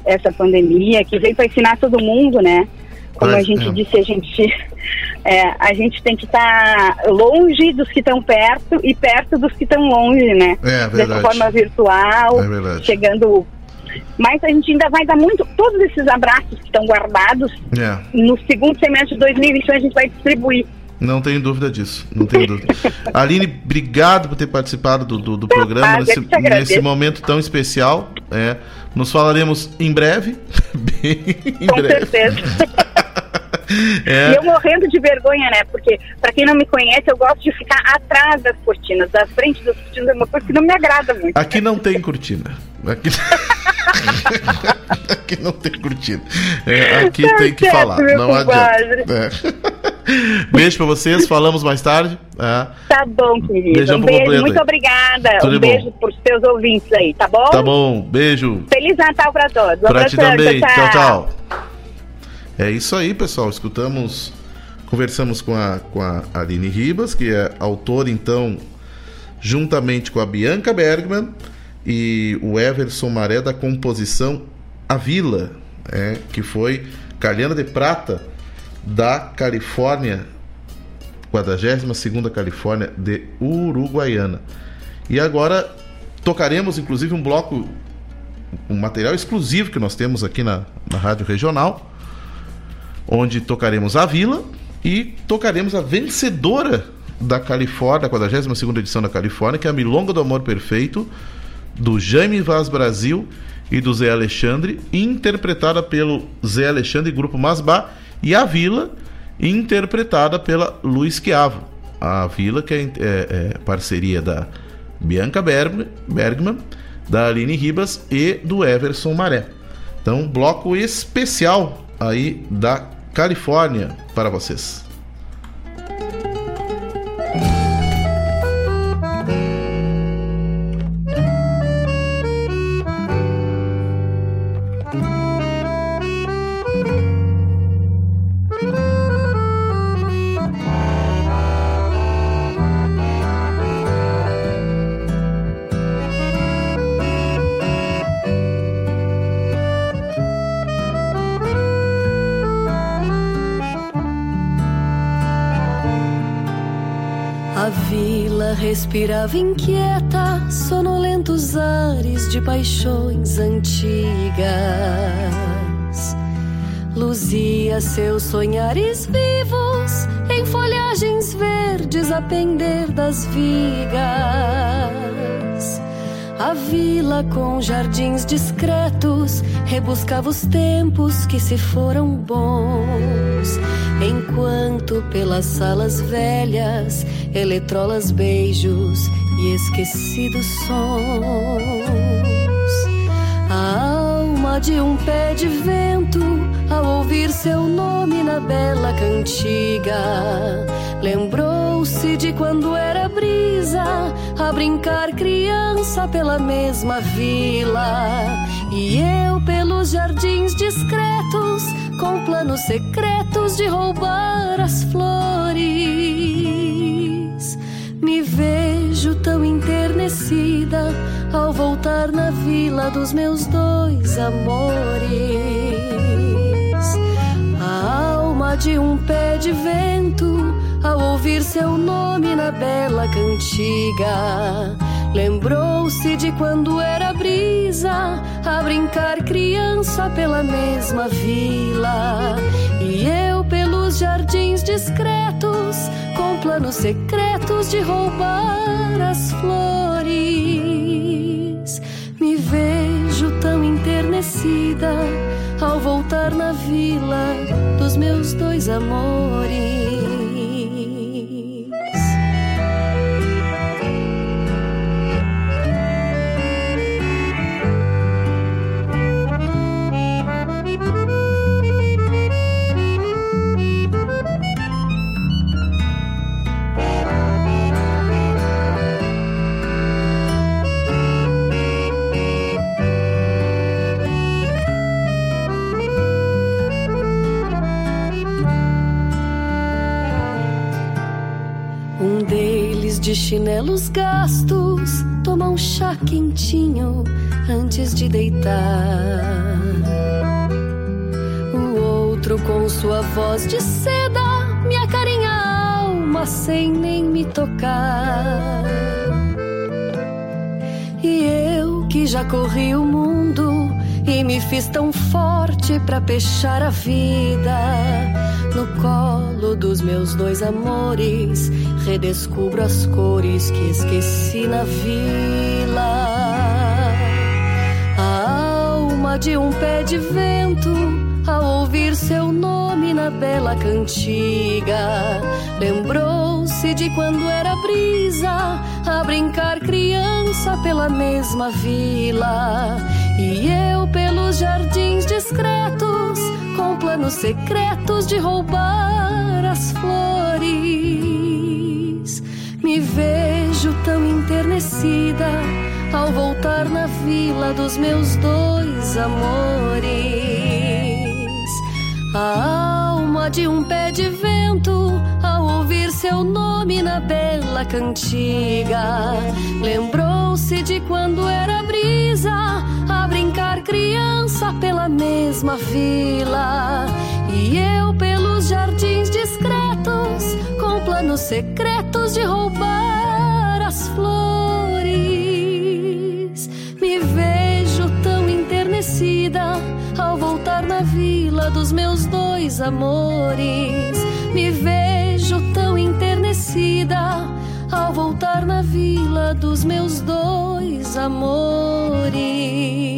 essa pandemia que veio para ensinar todo mundo, né? Como a gente é. disse, a gente, é, a gente tem que estar tá longe dos que estão perto e perto dos que estão longe, né? É, verdade. Dessa forma virtual, é chegando. Mas a gente ainda vai dar muito. Todos esses abraços que estão guardados, é. no segundo semestre de 2021 a gente vai distribuir. Não tenho dúvida disso, não tenho dúvida. Aline, obrigado por ter participado do, do, do programa nesse, nesse, momento tão especial. É, nos falaremos em breve. Bem em Com breve. certeza. É. E eu morrendo de vergonha, né? Porque, pra quem não me conhece, eu gosto de ficar atrás das cortinas. Da frente das cortinas é uma coisa que não me agrada muito. Aqui não tem cortina. Aqui, aqui não tem cortina. É, aqui tá tem que falar. Não adianta. É. Beijo pra vocês, falamos mais tarde. É. Tá bom, querido. Beijão um beijo, muito obrigada. Tudo um bom. beijo pros seus ouvintes aí, tá bom? Tá bom, beijo. Feliz Natal pra todos. Pra ti também. tchau. tchau. É isso aí, pessoal. Escutamos, conversamos com a, com a Aline Ribas, que é autora, então, juntamente com a Bianca Bergman e o Everson Maré da composição A Vila, é, que foi Calhana de Prata da Califórnia, 42ª Califórnia de Uruguaiana. E agora tocaremos inclusive um bloco, um material exclusivo que nós temos aqui na, na Rádio Regional, onde tocaremos a Vila e tocaremos a vencedora da Califórnia, a 42 edição da Califórnia, que é a Milonga do Amor Perfeito, do Jaime Vaz Brasil e do Zé Alexandre, interpretada pelo Zé Alexandre e Grupo Masbá, e a Vila, interpretada pela Luiz Chiavo. A Vila, que é, é, é parceria da Bianca Bergman, da Aline Ribas e do Everson Maré. Então, bloco especial aí da Califórnia para vocês. Respirava inquieta, sonolentos ares de paixões antigas. Luzia seus sonhares vivos em folhagens verdes a pender das vigas. A vila com jardins discretos rebuscava os tempos que se foram bons. Enquanto pelas salas velhas, eletrolas beijos e esquecidos sons. A alma de um pé de vento, ao ouvir seu nome na bela cantiga, lembrou-se de quando era brisa a brincar criança pela mesma vila. E eu pelos jardins discretos, com planos secretos de roubar as flores. Me vejo tão enternecida ao voltar na vila dos meus dois amores. A alma de um pé de vento ao ouvir seu nome na bela cantiga. Lembrou-se de quando era brisa a brincar criança pela mesma vila. E eu pelos jardins discretos, planos secretos de roubar as flores. Me vejo tão enternecida ao voltar na vila dos meus dois amores. De chinelos gastos toma um chá quentinho antes de deitar. O outro com sua voz de seda me acarinha a alma sem nem me tocar. E eu que já corri o mundo e me fiz tão forte pra pechar a vida. No colo dos meus dois amores, redescubro as cores que esqueci na vila. A alma de um pé de vento, ao ouvir seu nome na bela cantiga, lembrou-se de quando era brisa a brincar criança pela mesma vila. E eu pelos jardins discretos, com planos secretos de roubar as flores. Me vejo tão enternecida ao voltar na vila dos meus dois amores. A alma de um pé de vento ao ouvir seu nome na bela cantiga. Lembrou-se de quando era brisa a brincar criança pela mesma vila. E eu pelos jardins com planos secretos de roubar as flores. Me vejo tão enternecida ao voltar na vila dos meus dois amores. Me vejo tão enternecida ao voltar na vila dos meus dois amores.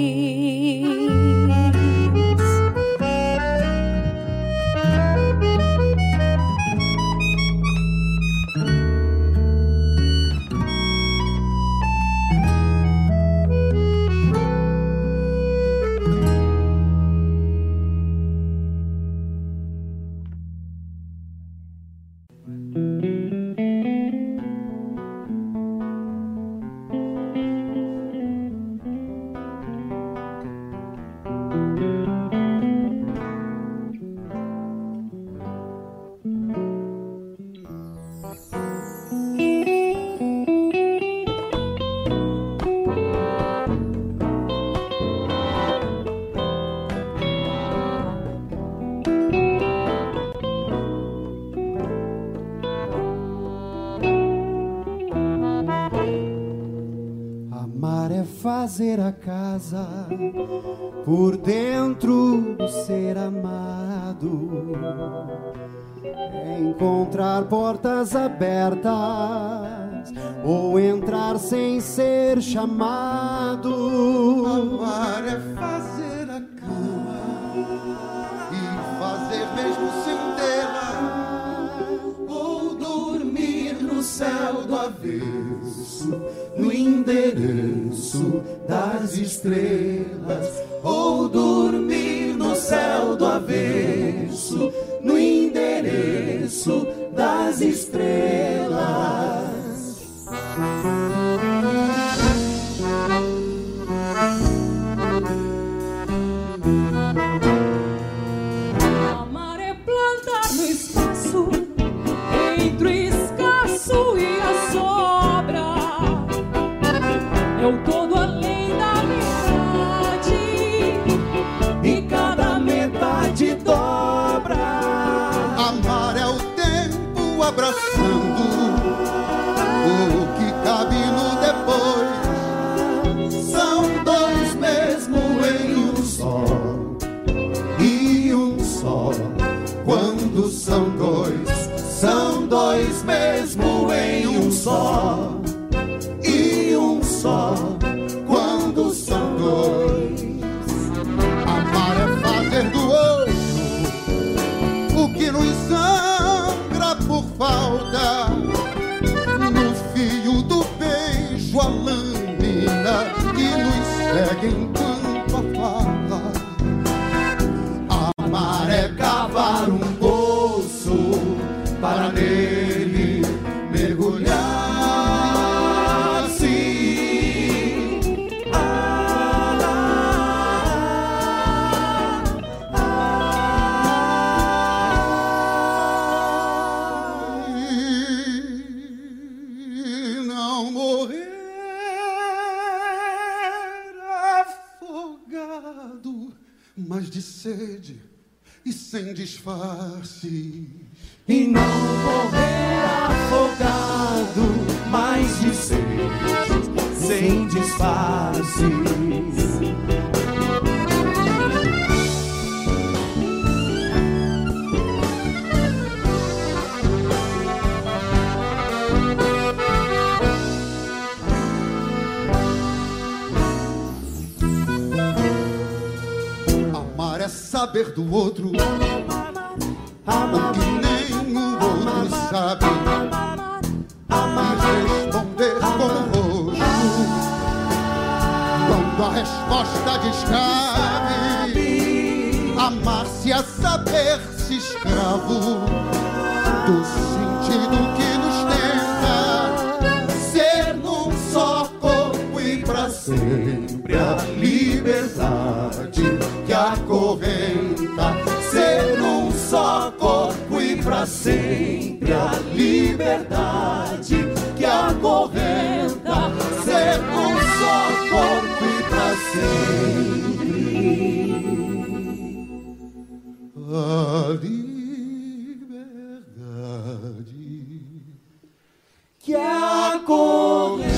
Abraçando o que cabe no depois. São dois mesmo em um só e um só. Quando são dois, são dois mesmo em um só e sem disfarce. E não morrer afogado, mas de sede, sem disfarce. Saber do outro. O que nem o outro sabe. E responder com o rosto. Quando a resposta descabe. Amar-se é saber-se escravo do sentido que nos tenta ser num só corpo e pra sempre a liberdade que acorrenta ser num só corpo e pra sempre a liberdade que acorrenta ser num só corpo e pra sempre a liberdade que acorrenta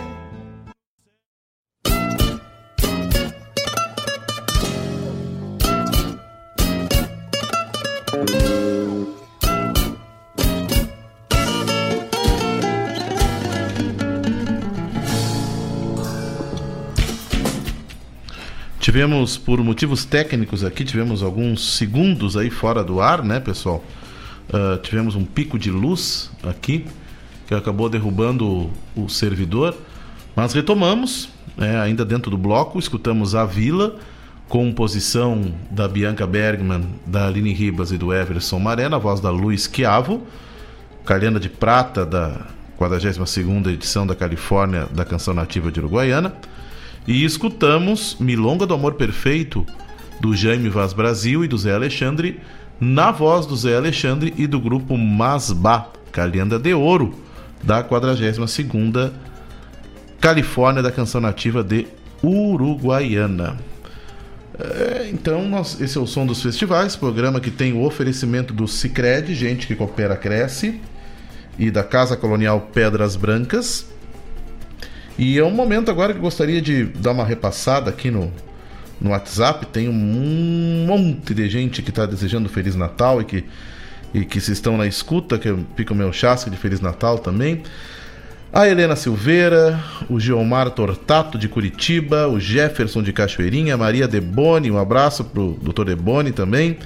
Tivemos, por motivos técnicos aqui, tivemos alguns segundos aí fora do ar, né, pessoal? Ah, tivemos um pico de luz aqui que acabou derrubando o, o servidor, mas retomamos, né, ainda dentro do bloco, escutamos a Vila, composição da Bianca Bergman, da Aline Ribas e do Everson Maré, na voz da Luiz Chiavo. Calhanda de Prata da 42ª edição da Califórnia da Canção Nativa de Uruguaiana. E escutamos Milonga do Amor Perfeito do Jaime Vaz Brasil e do Zé Alexandre, na voz do Zé Alexandre e do grupo Masbá, Calhanda de Ouro, da 42ª Califórnia da Canção Nativa de Uruguaiana. É, então, nós, esse é o Som dos Festivais, programa que tem o oferecimento do Cicred, gente que coopera, cresce, e da Casa Colonial Pedras Brancas. E é um momento agora que gostaria de dar uma repassada aqui no, no WhatsApp. Tem um monte de gente que está desejando Feliz Natal e que, e que se estão na escuta, que fica o meu chasque de Feliz Natal também a Helena Silveira, o Geomar Tortato de Curitiba, o Jefferson de Cachoeirinha, Maria Deboni, um abraço pro Dr. Deboni também.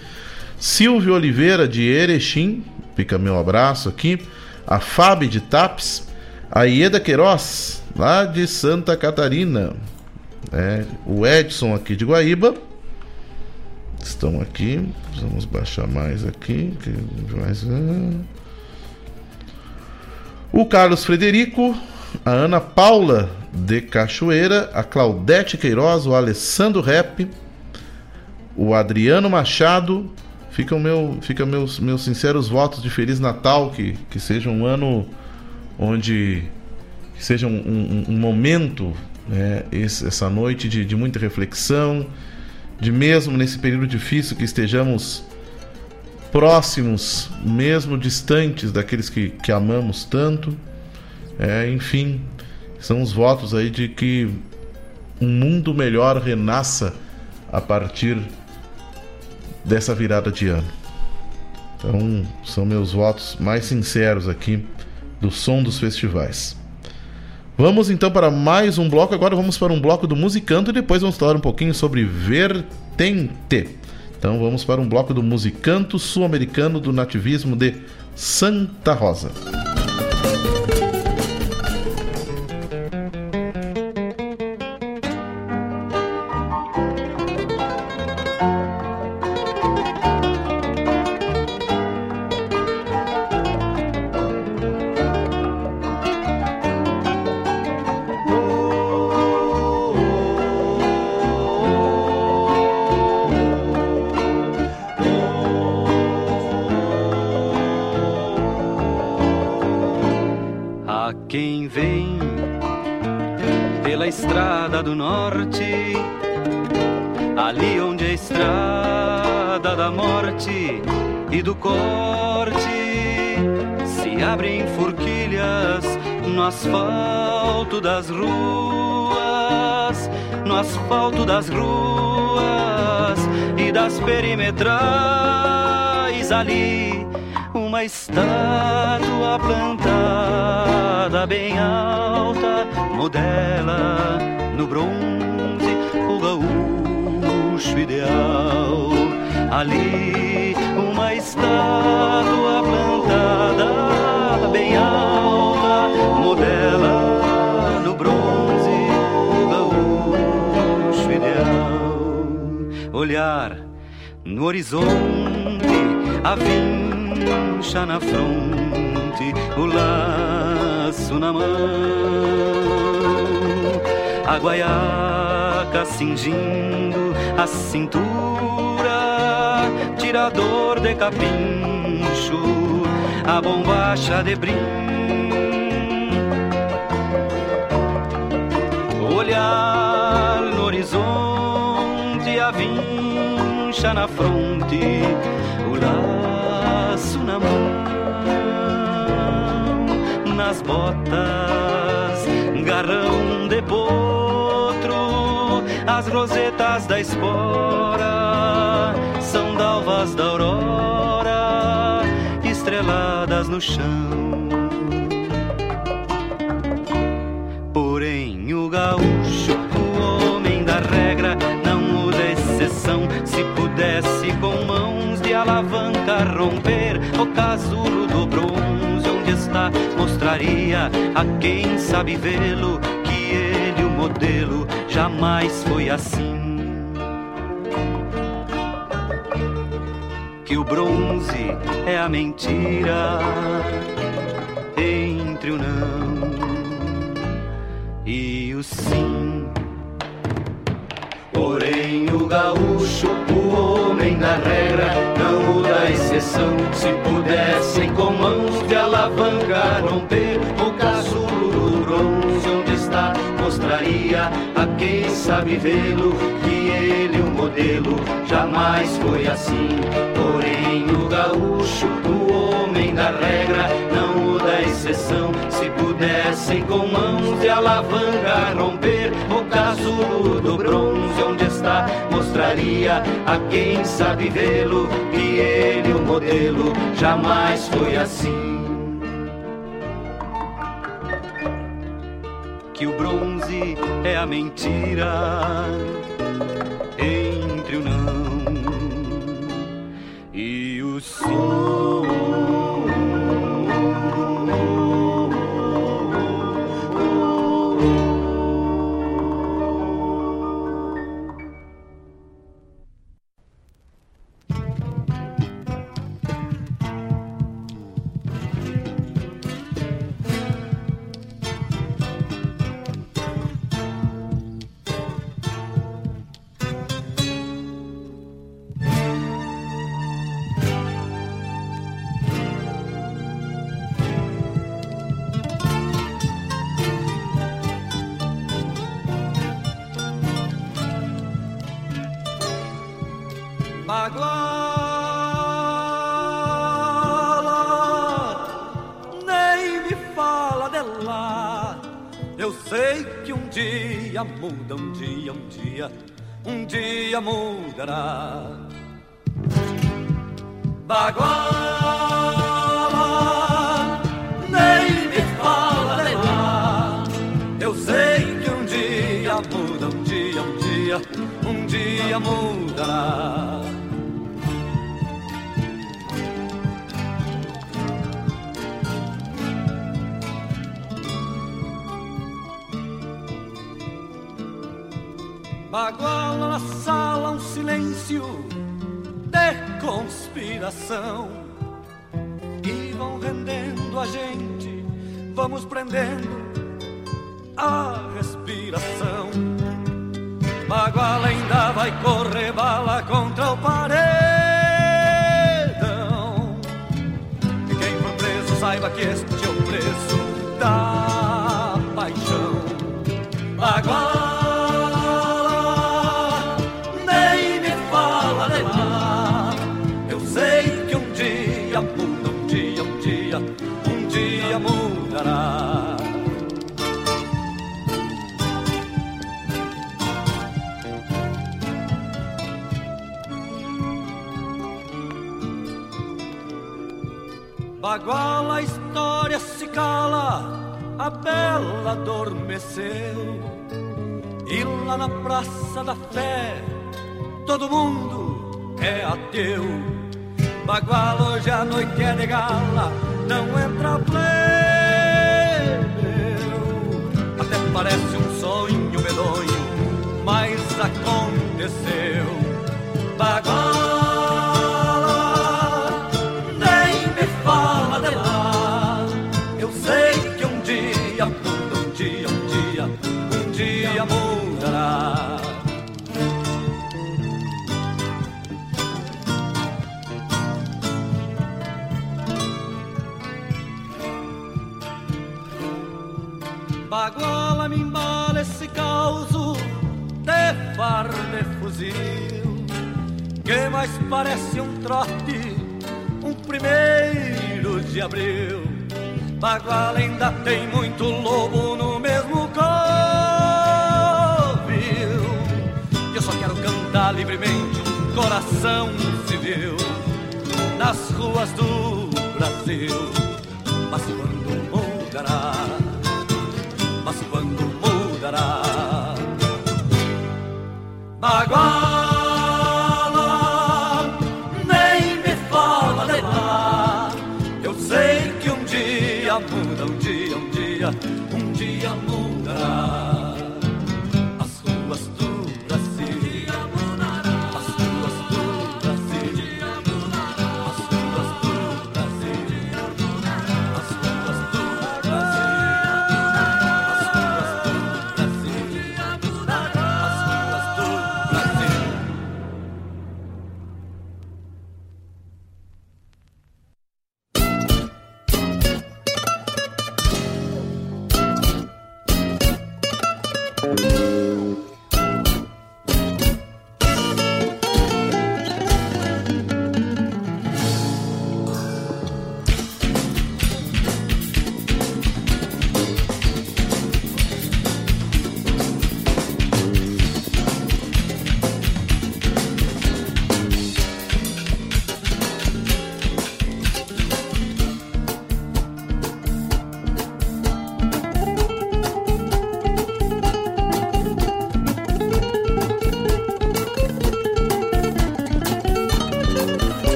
Silvio Oliveira de Erechim, fica meu abraço aqui. A Fábio de Tapes, a Ieda Queiroz, lá de Santa Catarina. É, o Edson aqui de Guaíba. Estão aqui. Vamos baixar mais aqui. Mais... O Carlos Frederico, a Ana Paula de Cachoeira, a Claudete Queiroz, o Alessandro Rep, o Adriano Machado. Ficam meu, fica meus, meus sinceros votos de Feliz Natal, que, que seja um ano onde que seja um, um, um momento, né, esse, essa noite de, de muita reflexão, de mesmo nesse período difícil que estejamos próximos, mesmo distantes daqueles que, que amamos tanto. É, enfim, são os votos aí de que um mundo melhor renasça a partir dessa virada de ano. Então, são meus votos mais sinceros aqui do som dos festivais. Vamos então para mais um bloco. Agora vamos para um bloco do Musicanto e depois vamos falar um pouquinho sobre Vertente. Então vamos para um bloco do musicanto sul-americano do nativismo de Santa Rosa. Perimetrais ali uma estátua plantada bem alta modela no bronze o gaúcho ideal. Ali uma estátua plantada bem alta modela olhar no horizonte, a vincha na fronte, o laço na mão, a guaiaca cingindo a cintura, tirador de capincho, a bombacha de brim. Olhar vincha na fronte, o laço na mão, nas botas, garrão de potro, as rosetas da espora são dalvas da aurora, estreladas no chão. Porém, o gaúcho, o homem da regra, se pudesse com mãos de alavanca romper o casulo do bronze onde está, mostraria a quem sabe vê-lo que ele, o modelo, jamais foi assim. Que o bronze é a mentira entre o não e o sim. O gaúcho, o homem da regra, não o da exceção. Se pudessem com mãos de alavanca romper o casulo mostraria a quem sabe vê-lo que ele, o modelo, jamais foi assim. Porém, o gaúcho, o homem da regra, não o da exceção. Se pudessem com mãos de alavanca romper o casulo do bronze, onde está, mostraria a quem sabe vê-lo que ele, o modelo, jamais foi assim. Que o bronze é a mentira entre o não e o sim. Muda, um dia, um dia, um dia mudará. Baguala, nem me fala dela. Eu sei que um dia muda, um dia, um dia, um dia mudará. Baguala na sala, um silêncio de conspiração. E vão rendendo a gente, vamos prendendo a respiração. Baguala ainda vai correr bala contra o paredão. Baguala, a história se cala, a bela adormeceu. E lá na Praça da Fé, todo mundo é ateu. Baguala, hoje a noite é de gala, não entra plebeu. Até parece um sonho medonho, mas aconteceu. Baguala, fuzil Que mais parece um trote, um primeiro de abril. Baguala ainda tem muito lobo no mesmo covil. Eu só quero cantar livremente um coração civil. Nas ruas do Brasil Mas quando mudará Baguala,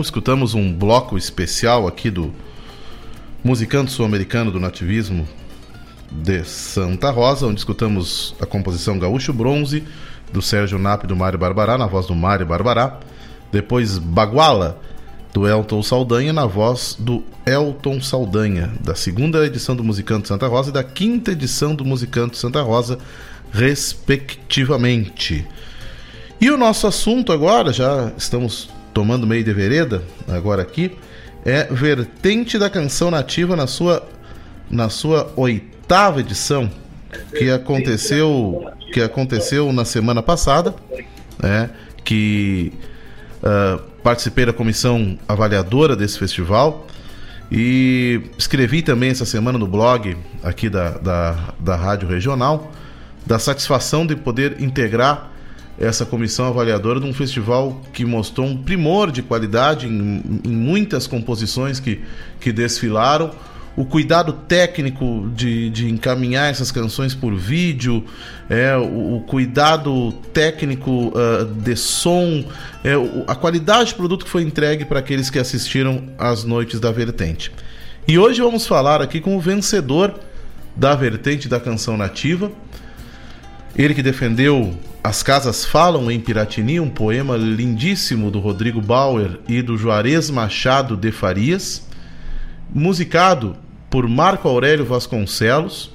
Então, escutamos um bloco especial aqui do Musicante Sul-Americano do Nativismo de Santa Rosa, onde escutamos a composição Gaúcho Bronze, do Sérgio Nap e do Mário Barbará, na voz do Mário Barbará. Depois Baguala, do Elton Saldanha, na voz do Elton Saldanha, da segunda edição do Musicante Santa Rosa e da quinta edição do Musicante Santa Rosa, respectivamente. E o nosso assunto agora, já estamos tomando meio de vereda, agora aqui, é Vertente da Canção Nativa na sua, na sua oitava edição, que aconteceu, que aconteceu na semana passada, né, que uh, participei da comissão avaliadora desse festival e escrevi também essa semana no blog aqui da, da, da Rádio Regional da satisfação de poder integrar essa comissão avaliadora de um festival que mostrou um primor de qualidade em, em muitas composições que, que desfilaram o cuidado técnico de, de encaminhar essas canções por vídeo, é, o, o cuidado técnico uh, de som, é, o, a qualidade de produto que foi entregue para aqueles que assistiram às noites da Vertente. E hoje vamos falar aqui com o vencedor da Vertente da Canção Nativa, ele que defendeu As Casas Falam em Piratini, um poema lindíssimo do Rodrigo Bauer e do Juarez Machado de Farias musicado por Marco Aurélio Vasconcelos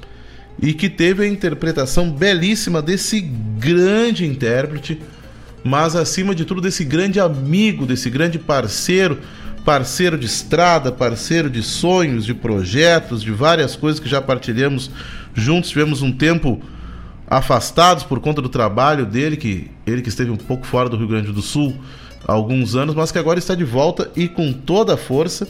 e que teve a interpretação belíssima desse grande intérprete, mas acima de tudo desse grande amigo, desse grande parceiro, parceiro de estrada, parceiro de sonhos, de projetos, de várias coisas que já partilhamos juntos. Tivemos um tempo afastados por conta do trabalho dele, que ele que esteve um pouco fora do Rio Grande do Sul há alguns anos, mas que agora está de volta e com toda a força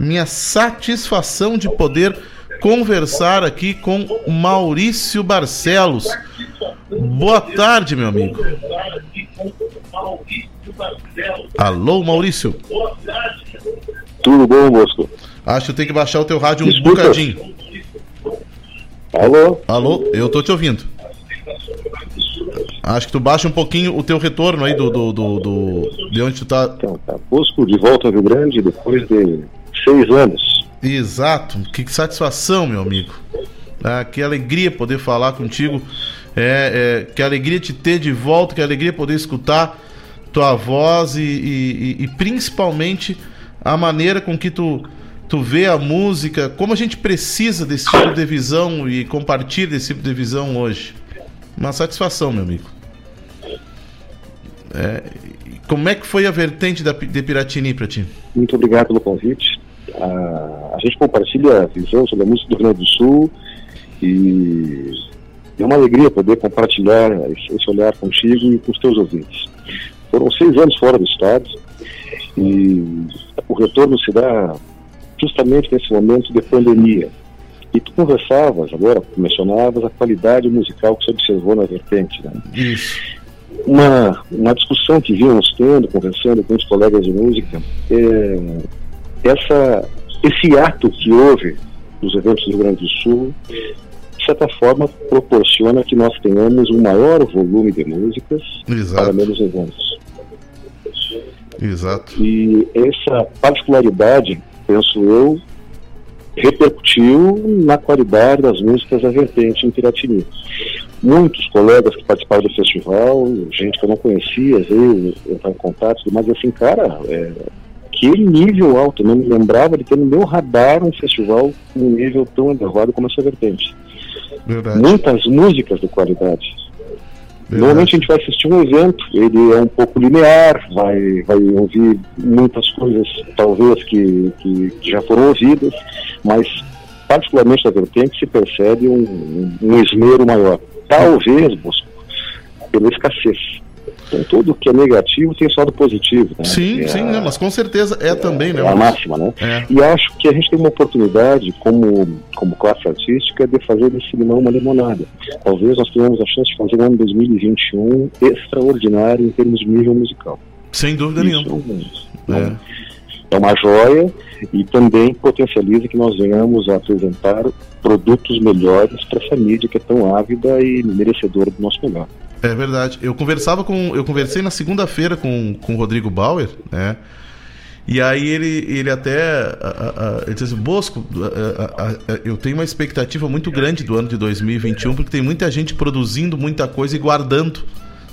minha satisfação de poder conversar aqui com Maurício Barcelos. Boa tarde, meu amigo. Alô, Maurício. Tudo bom, Bosco? Acho que tem que baixar o teu rádio um bocadinho. Alô? Alô, eu tô te ouvindo. Acho que tu baixa um pouquinho o teu retorno aí do, do, do, do de onde tu tá. Então, tá. Bosco de volta ao Rio Grande depois de seis anos. Exato, que satisfação, meu amigo. Ah, que alegria poder falar contigo. É, é, que alegria te ter de volta, que alegria poder escutar tua voz e, e, e, principalmente a maneira com que tu, tu vê a música, como a gente precisa desse tipo de visão e compartilha desse tipo de visão hoje. Uma satisfação, meu amigo. É, como é que foi a vertente da, de Piratini para ti? Muito obrigado pelo convite a, a gente compartilha a visão sobre a música do Rio Grande do Sul e é uma alegria poder compartilhar esse olhar contigo e com os teus ouvintes. Foram seis anos fora do estado e o retorno se dá justamente nesse momento de pandemia. E tu conversavas agora, mencionavas a qualidade musical que se observou na vertente. Né? Isso. Uma, uma discussão que vínhamos tendo, conversando com os colegas de música, é, essa, esse ato que houve nos eventos do Rio Grande do Sul, de certa forma, proporciona que nós tenhamos um maior volume de músicas Exato. para menos eventos. Exato. E essa particularidade, penso eu, repercutiu na qualidade das músicas da vertente em Piratini. Muitos colegas que participaram do festival, gente que eu não conhecia, veio entrar em contato, mas assim, cara, é, aquele nível alto. Não me lembrava de ter no meu radar um festival com um nível tão elevado como essa vertente. Verdade. Muitas músicas de qualidade. Verdade. Normalmente a gente vai assistir um evento, ele é um pouco linear, vai, vai ouvir muitas coisas, talvez, que, que, que já foram ouvidas, mas particularmente na vertente se percebe um, um esmero maior. Talvez, Bosco, pela escassez. Então, tudo que é negativo tem só do positivo. Né? Sim, é sim, né? mas com certeza é, é também, né? É a máxima, né? É. E acho que a gente tem uma oportunidade, como, como classe artística, de fazer desse limão uma limonada. Talvez nós tenhamos a chance de fazer um ano 2021 extraordinário em termos de nível musical. Sem dúvida Isso nenhuma. É, é uma joia e também potencializa que nós venhamos a apresentar produtos melhores para essa mídia que é tão ávida e merecedora do nosso melhor. É verdade. Eu conversava com. Eu conversei na segunda-feira com, com o Rodrigo Bauer, né? E aí ele, ele até a, a, a, ele disse assim, Bosco, eu tenho uma expectativa muito grande do ano de 2021 porque tem muita gente produzindo muita coisa e guardando.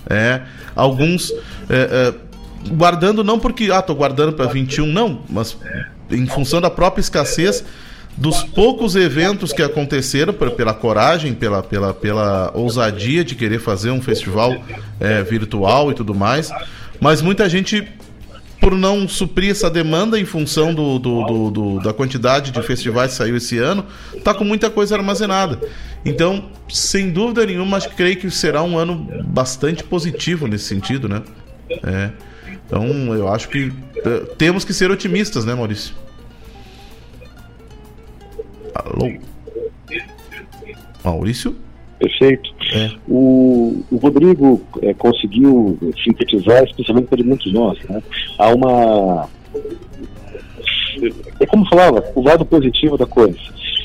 É, alguns é, é, guardando não porque ah tô guardando para 21 não, mas em função da própria escassez dos poucos eventos que aconteceram pela coragem, pela, pela, pela ousadia de querer fazer um festival é, virtual e tudo mais, mas muita gente por não suprir essa demanda em função do, do, do, do, da quantidade de festivais que saiu esse ano, tá com muita coisa armazenada. Então, sem dúvida nenhuma, acho que creio que será um ano bastante positivo nesse sentido, né? É. Então, eu acho que uh, temos que ser otimistas, né, Maurício? Alô? Maurício? Perfeito. É. O, o, Rodrigo é, conseguiu sintetizar, especialmente para muitos de nós. Né? Há uma. É como falava, o lado positivo da coisa.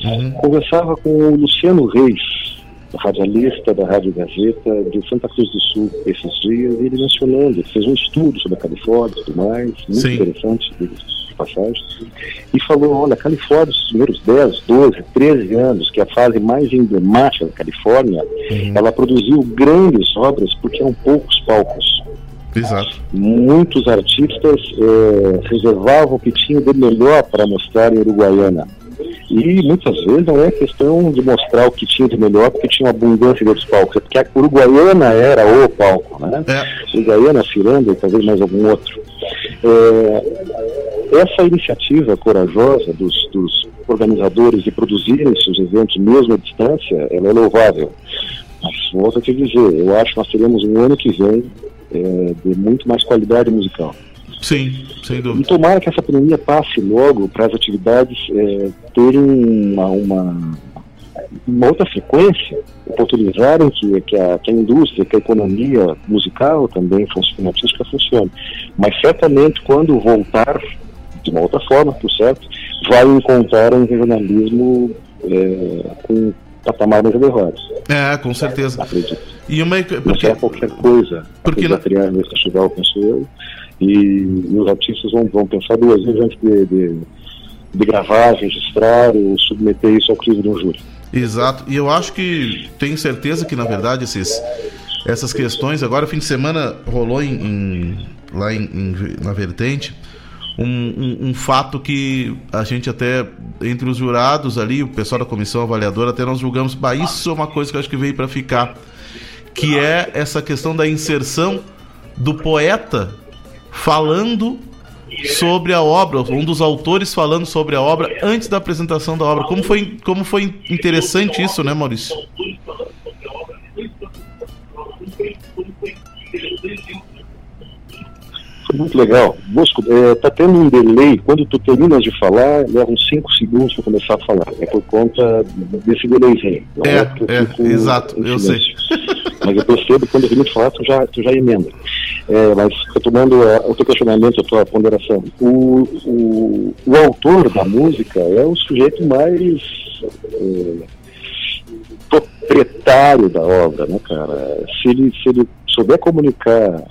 Uhum. Conversava com o Luciano Reis, radialista da Rádio Gazeta de Santa Cruz do Sul esses dias, ele mencionando, fez um estudo sobre a Califórnia e tudo mais, muito Sim. interessante de passagem, e falou, olha, a Califórnia, os primeiros 10, 12, 13 anos, que é a fase mais emblemática da Califórnia, uhum. ela produziu grandes obras porque eram poucos palcos. Exato. Muitos artistas eh, reservavam o que tinham de melhor para mostrar em Uruguaiana. E muitas vezes não é questão de mostrar o que tinha de melhor, porque tinha uma abundância de outros palcos, é porque a Uruguaiana era o palco, né? É. Uruguaiana, Ciranda e talvez mais algum outro. É, essa iniciativa corajosa dos, dos organizadores de produzirem seus eventos mesmo à distância, ela é louvável. Mas volto a te dizer, eu acho que nós teremos um ano que vem é, de muito mais qualidade musical. Sim, sem dúvida. E tomara que essa pandemia passe logo para as atividades é, terem uma, uma, uma, outra frequência, oportunizarem que, que, a, que a indústria, que a economia musical também funcione, artística funcione. Mas certamente quando voltar de uma outra forma, por certo, vai encontrar um regionalismo é, com patamar mais elevado. É, com certeza. Acredito. E uma porque é qualquer coisa porque na... criar nesse festival, penso eu. E, e, os artistas vão, vão pensar duas vezes antes de, de, de gravar, registrar ou submeter isso ao crivo de um júri. Exato. E eu acho que tenho certeza que na verdade esses essas questões agora fim de semana rolou em, em lá em, em, na vertente um, um, um, fato que a gente até, entre os jurados ali, o pessoal da comissão avaliadora, até nós julgamos, bah, isso é uma coisa que eu acho que veio para ficar, que é essa questão da inserção do poeta falando sobre a obra, um dos autores falando sobre a obra antes da apresentação da obra. Como foi, como foi interessante isso, né, Maurício? Muito legal. Bosco, é, tá tendo um delay, quando tu terminas de falar, leva uns 5 segundos para começar a falar. É por conta desse delayzinho. É, é, é exato, eu sei. Mas eu percebo que quando eu termino de falar, tu já, tu já emenda. É, mas retomando o teu questionamento, a tua ponderação, o, o, o autor da música é o sujeito mais é, proprietário da obra, né, cara? Se ele, se ele souber comunicar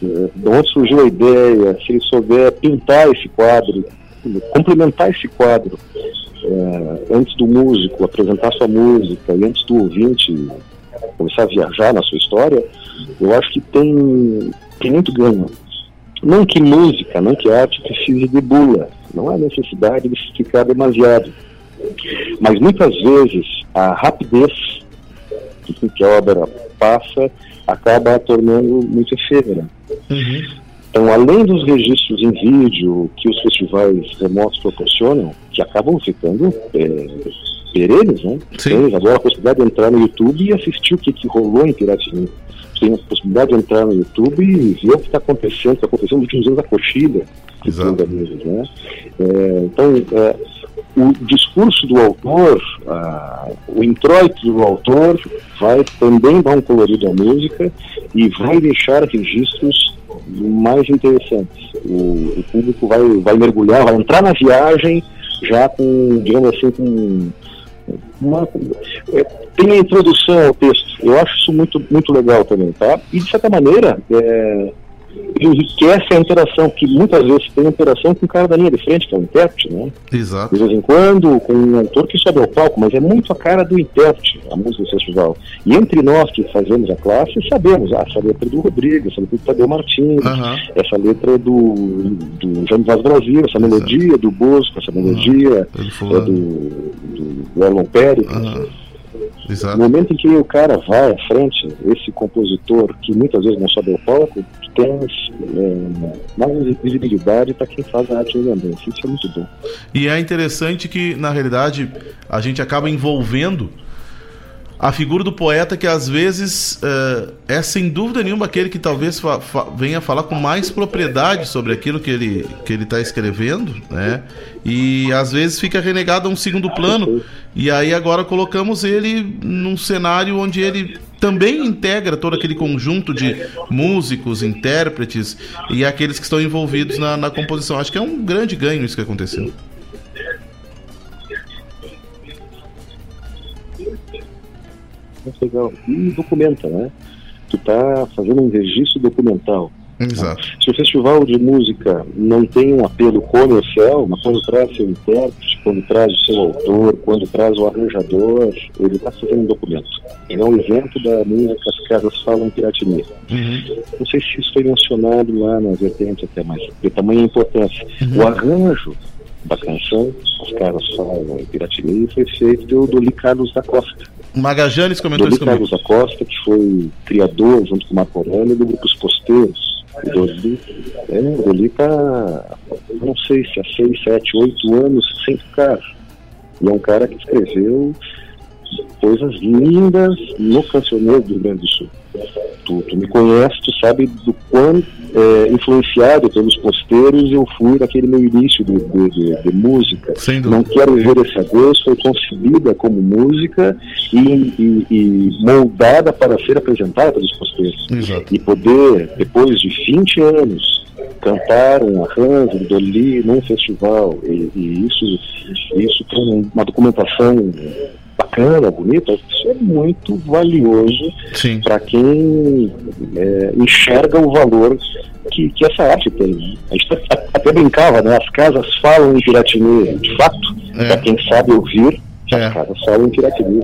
de onde surgiu a ideia, se ele souber pintar esse quadro, complementar esse quadro é, antes do músico apresentar sua música e antes do ouvinte começar a viajar na sua história, eu acho que tem, tem muito ganho. Não que música, não que arte precise de bula, não há necessidade de se ficar demasiado. Mas muitas vezes a rapidez que a obra passa acaba tornando muito efêmera. Uhum. Então, além dos registros em vídeo que os festivais remotos proporcionam, que acabam ficando é, perenes, né? Tem agora a possibilidade de entrar no YouTube e assistir o que, que rolou em Piratininga. Tem a possibilidade de entrar no YouTube e ver o que está acontecendo, está acontecendo nos últimos anos da coxilha. Exato. Né? É, então, é, o discurso do autor, o introito do autor vai também dar um colorido à música e vai deixar registros mais interessantes. O, o público vai, vai mergulhar, vai entrar na viagem já com, digamos assim, com uma, é, tem a introdução ao texto. Eu acho isso muito, muito legal também, tá? E de certa maneira, é, enriquece a interação, que muitas vezes tem interação com o cara da linha de frente, que é o intérprete, né? Exato. De vez em quando, com um autor que sobe ao palco, mas é muito a cara do intérprete, a música do festival. E entre nós que fazemos a classe, sabemos, ah, essa letra é do Rodrigo, essa letra é do Tadeu Martins, essa letra é do, do Jaime Vaz Brasil, essa melodia é do Bosco, essa melodia é do, do, do Erlon Pérez. No momento em que o cara vai à frente, esse compositor, que muitas vezes não sobe ao palco, tem é, mais visibilidade para quem faz a arte holandesa. Isso é muito bom. E é interessante que, na realidade, a gente acaba envolvendo a figura do poeta que às vezes uh, é sem dúvida nenhuma aquele que talvez fa fa venha falar com mais propriedade sobre aquilo que ele que ele está escrevendo, né? E às vezes fica renegado a um segundo plano. E aí agora colocamos ele num cenário onde ele também integra todo aquele conjunto de músicos, intérpretes e aqueles que estão envolvidos na, na composição. Acho que é um grande ganho isso que aconteceu. Legal. E documenta, né? Tu tá fazendo um registro documental. Exato. Se o festival de música não tem um apelo comercial, mas quando traz seu intérprete, quando traz o seu autor, quando traz o arranjador, ele está fazendo um documento. É um evento da música As Casas Falam Piratini. Uhum. Não sei se isso foi mencionado lá na vertente até, mas de tamanha importância. Uhum. O arranjo da canção, As Casas Falam Piratini, foi feito pelo Doli Carlos da Costa. Magajanes comentou Doli isso comigo. Carlos da Costa, que foi criador, junto com o Marco Aurélio, do Grupo Os Posteiros. O Doli, é, o Doli tá, não sei se há 6, 7, 8 anos sem tocar. E é um cara que escreveu coisas lindas no cancioneiro do Rio Grande do Sul. Tu, tu me conhece, tu sabe do quão é, influenciado pelos posteiros eu fui naquele meu início de, de, de, de música. Não quero ver esse adeus foi concebida como música e, e, e moldada para ser apresentada pelos posteiros. Exato. E poder, depois de 20 anos, cantar um arranjo do Doli num festival e, e isso, isso tem uma documentação bacana, bonita, isso é muito valioso para quem é, enxerga o valor que, que essa arte tem. né? A gente até- brincava, né? As casas falam em Piratini, de fato, para quem sabe ouvir, as casas falam em Piratini.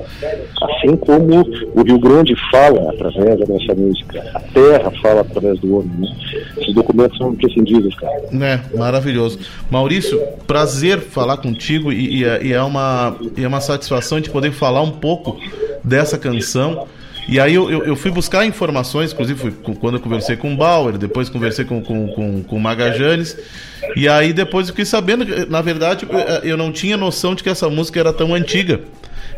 Assim como o Rio Grande fala através da nossa música, a terra fala através do homem. Né? Esses documentos são imprescindíveis, cara. É, maravilhoso. Maurício, prazer falar contigo e, e é- e é, uma, e é uma satisfação de poder falar um pouco dessa canção. E aí eu, eu, eu fui buscar informações, inclusive fui quando eu conversei com o Bauer, depois conversei com, com, com, com o Magajanes, e aí depois eu fiquei sabendo, que, na verdade, eu- eu não tinha noção de que essa música era tão antiga.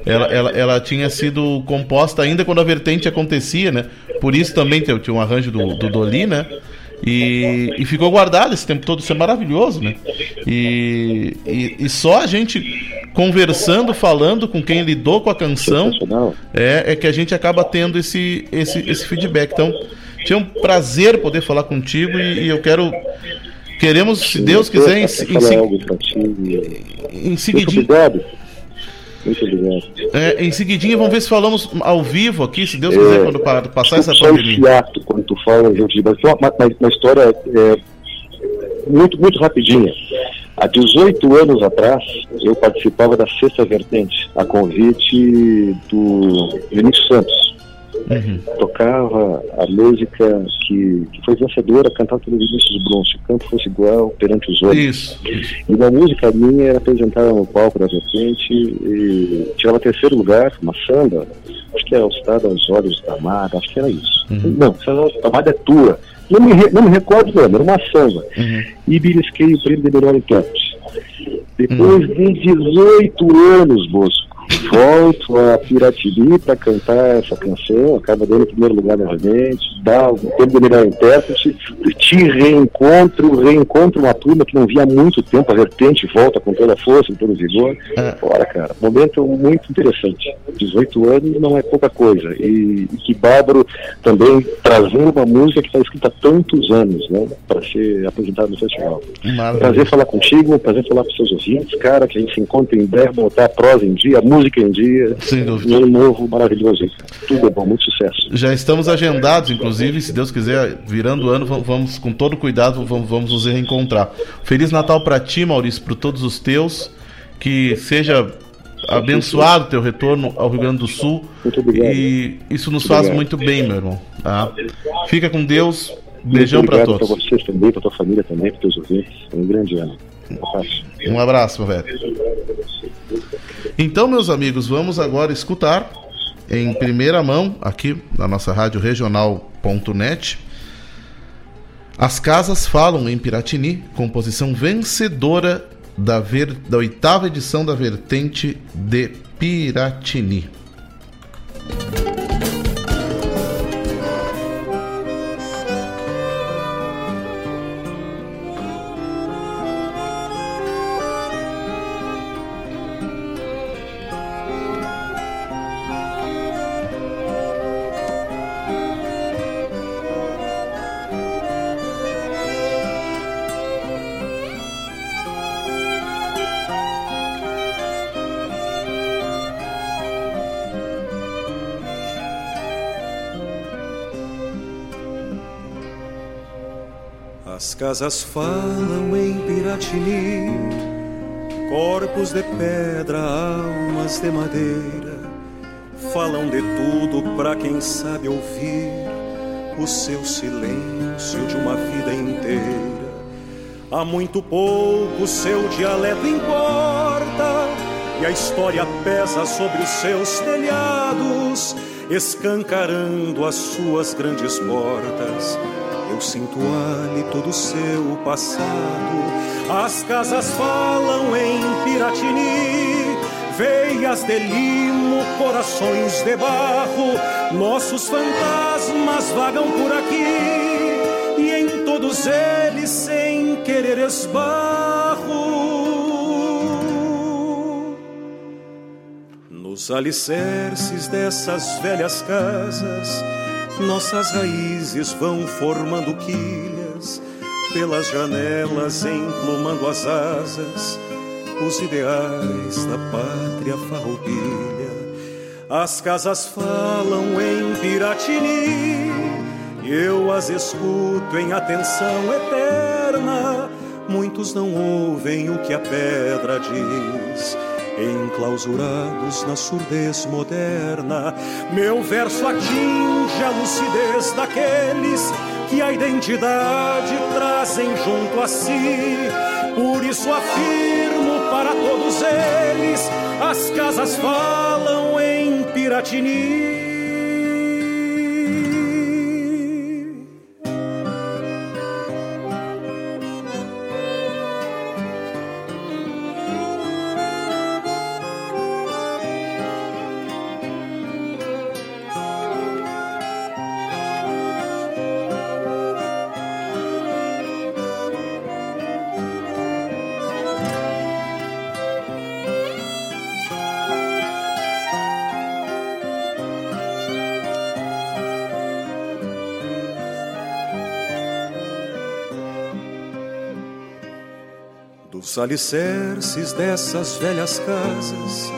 Ela, ela, ela tinha sido composta ainda quando a vertente acontecia, né? Por isso também tinha um arranjo do, do Doli, né? E, e ficou guardado esse tempo todo, isso é maravilhoso, né? E, e, e só a gente conversando, falando com quem lidou com a canção, é, é que a gente acaba tendo esse, esse, esse feedback. Então, tinha um prazer poder falar contigo e, e eu quero. Queremos, se Deus quiser, em, em, em Muito seguidinho. Muito obrigado. É, em seguidinha, vamos ver se falamos ao vivo aqui, se Deus quiser, quando pa- passar essa pandemia. ato, quando tu fala gente uma, uma, uma história é, muito, muito rapidinha. Há 18 anos atrás, eu participava da Sexta Vertente, a convite do Vinícius Santos. Tocava a música que, que foi vencedora, cantada pelo Vinícius Bronze, O Campo Fosse Igual Perante os Olhos. Isso. E uma música minha era apresentada no palco da Vertente e tirava terceiro lugar, uma samba, acho que era Alçada aos Olhos da Amada, acho que era isso. Não, essa Amada é tua. Não me, re- não me recordo mesmo, era uma samba. E belisquei o prêmio de melhor intérprete. Depois de 18 anos, Bosco, volto a Piratini para cantar essa canção, acaba dando o primeiro lugar novamente, dá o prêmio de melhor intérprete, te reencontro, reencontro uma turma que não via há muito tempo, a vertente volta com toda a força, com todo o vigor. Fora, cara, momento muito interessante. 18 anos não é pouca coisa. E, e que bárbaro também trazendo uma música que está escrita há tantos anos, né, para ser apresentada no festival. Maravilha. Prazer falar contigo, prazer falar com seus ouvintes, cara, que a gente se encontre em breve, botar a prosa em dia, a música fica em dia. Sem dúvida. Um ano novo maravilhoso. Tudo é bom, muito sucesso. Já estamos agendados, inclusive, se Deus quiser, virando o ano, vamos, com todo cuidado, vamos, vamos nos reencontrar. Feliz Natal para ti, Maurício, para todos os teus. Que seja abençoado teu retorno ao Rio Grande do Sul. Muito obrigado. E isso nos Muito faz obrigado. muito bem, meu irmão. Tá? Fica com Deus. Beijão para todos. Para vocês também, para tua família também, para teus ouvintes. Um grande ano. Um abraço. Um abraço, meu velho. Então, meus amigos, vamos agora escutar em primeira mão, aqui na nossa rádio regional.net, As Casas Falam em Piratini, composição vencedora da, ver- da oitava edição da vertente de Piratini. As casas falam em Piratini, corpos de pedra, almas de madeira, falam de tudo para quem sabe ouvir o seu silêncio de uma vida inteira. Há muito pouco seu dialeto importa e a história pesa sobre os seus telhados, escancarando as suas grandes portas. Eu sinto o hálito do seu passado. As casas falam em Piratini, veias de limo, corações de barro. Nossos fantasmas vagam por aqui e em todos eles, sem querer esbarro. Nos alicerces dessas velhas casas, nossas raízes vão formando quilhas, pelas janelas emplumando as asas, os ideais da pátria farroupilha. As casas falam em Piratini, e eu as escuto em atenção eterna. Muitos não ouvem o que a pedra diz enclausurados na surdez moderna. Meu verso atinge a lucidez daqueles que a identidade trazem junto a si. Por isso afirmo para todos eles: as casas falam em Piratini. Dos alicerces dessas velhas casas,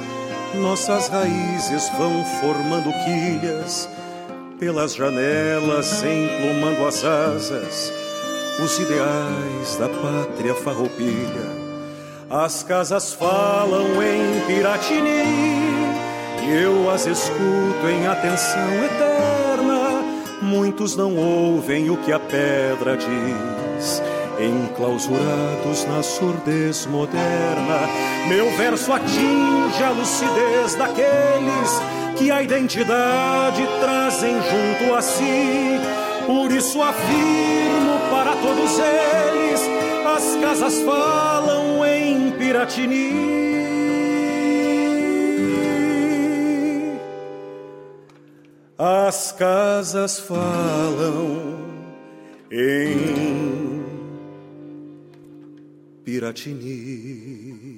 nossas raízes vão formando quilhas, pelas janelas emplumando as asas, os ideais da pátria farroupilha. As casas falam em Piratini, e eu as escuto em atenção eterna. Muitos não ouvem o que a pedra diz enclausurados na surdez moderna. Meu verso atinge a lucidez daqueles que a identidade trazem junto a si. Por isso afirmo para todos eles: as casas falam em Piratini. As casas falam em Piratini.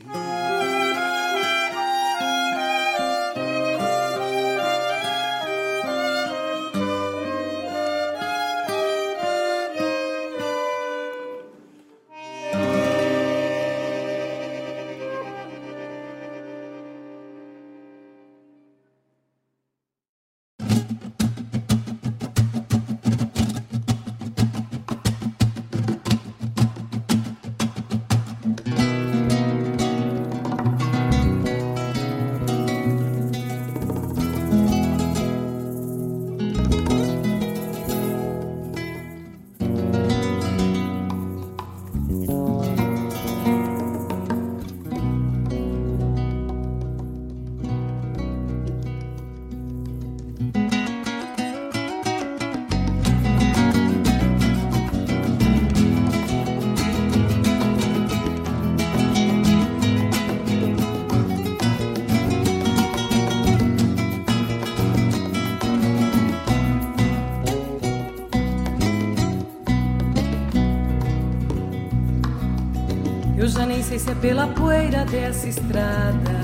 Pela poeira dessa estrada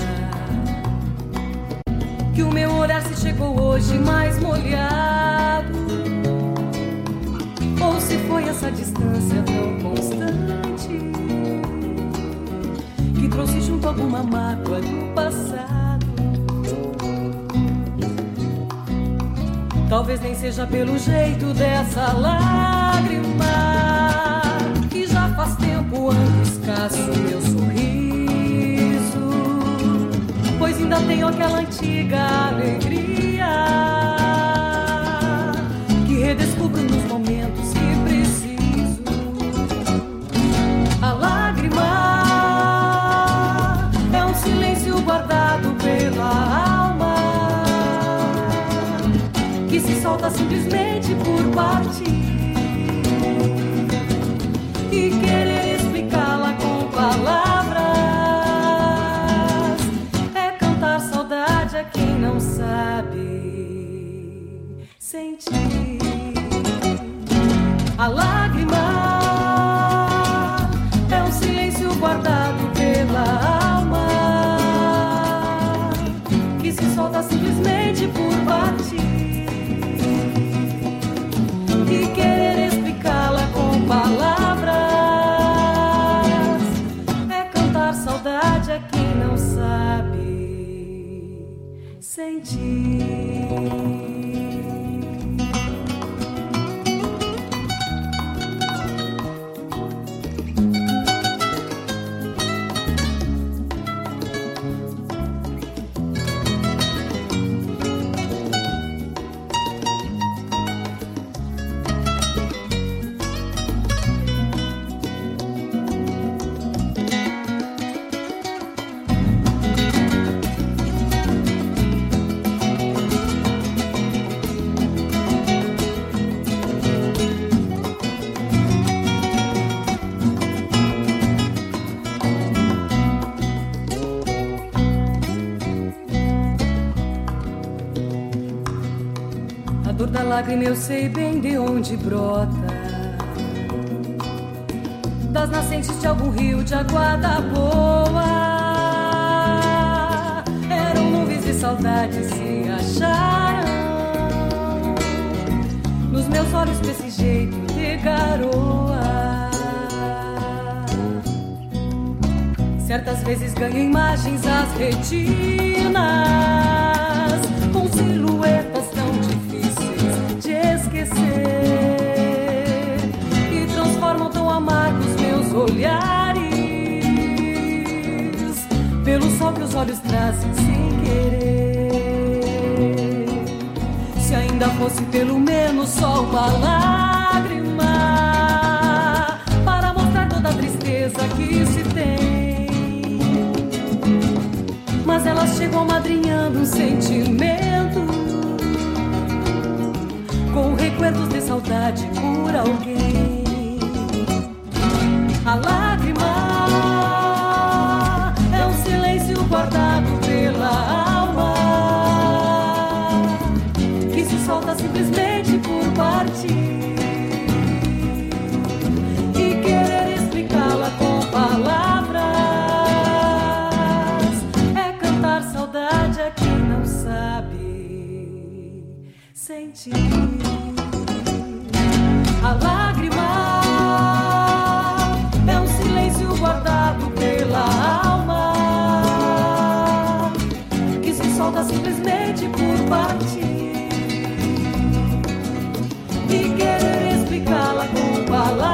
que o meu olhar se chegou hoje mais molhado. Ou se foi essa distância tão constante que trouxe junto alguma mágoa do passado. Talvez nem seja pelo jeito dessa lágrima faz tempo ando escasso meu sorriso, pois ainda tenho aquela antiga alegria que redescubro nos momentos que preciso. A lágrima é um silêncio guardado pela alma que se solta simplesmente por partir. Eu sei bem de onde brota. Das nascentes de algum rio de aguada boa. Eram nuvens de saudade se acharam nos meus olhos desse jeito de garoa. Certas vezes ganho imagens às retinas com silhuetas olhares pelo sol que os olhos trazem sem querer. Se ainda fosse pelo menos só uma lágrima para mostrar toda a tristeza que se tem mas elas chegam madrinhando um sentimento com recuerdos de saudade por alguém. Sentir. A lágrima é um silêncio guardado pela alma que se solta simplesmente por partir e querer explicá-la com palavras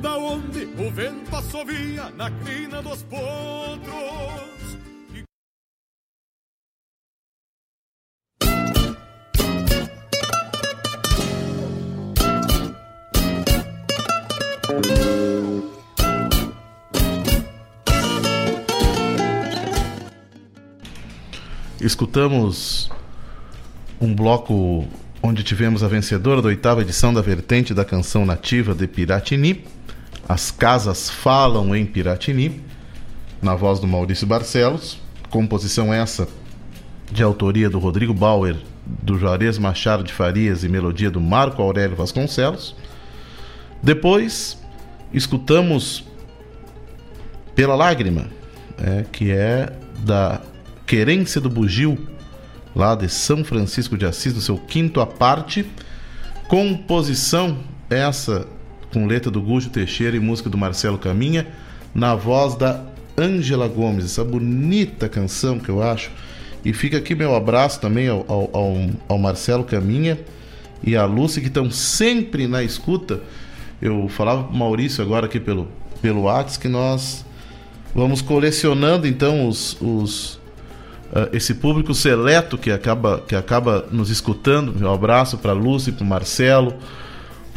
Da onde o vento assovia na crina dos potros. Escutamos um bloco onde tivemos a vencedora da oitava edição da vertente da canção nativa de Piratini, As Casas Falam em Piratini, na voz do Maurício Barcelos, composição essa de autoria do Rodrigo Bauer, do Juarez Machado de Farias e melodia do Marco Aurélio Vasconcelos. Depois, escutamos Pela Lágrima, é, que é da Querência do Bugio, lá de São Francisco de Assis, no seu quinto a parte. Composição essa com letra do Gujo Teixeira e música do Marcelo Caminha, na voz da Ângela Gomes. Essa bonita canção que eu acho. E fica aqui meu abraço também ao, ao, ao, Marcelo Caminha e à Lúcia, que estão sempre na escuta. Eu falava pro Maurício agora aqui pelo, pelo WhatsApp que nós vamos colecionando então os, os uh, esse público seleto que acaba, que acaba nos escutando. Um abraço para Lúcia, para o Marcelo,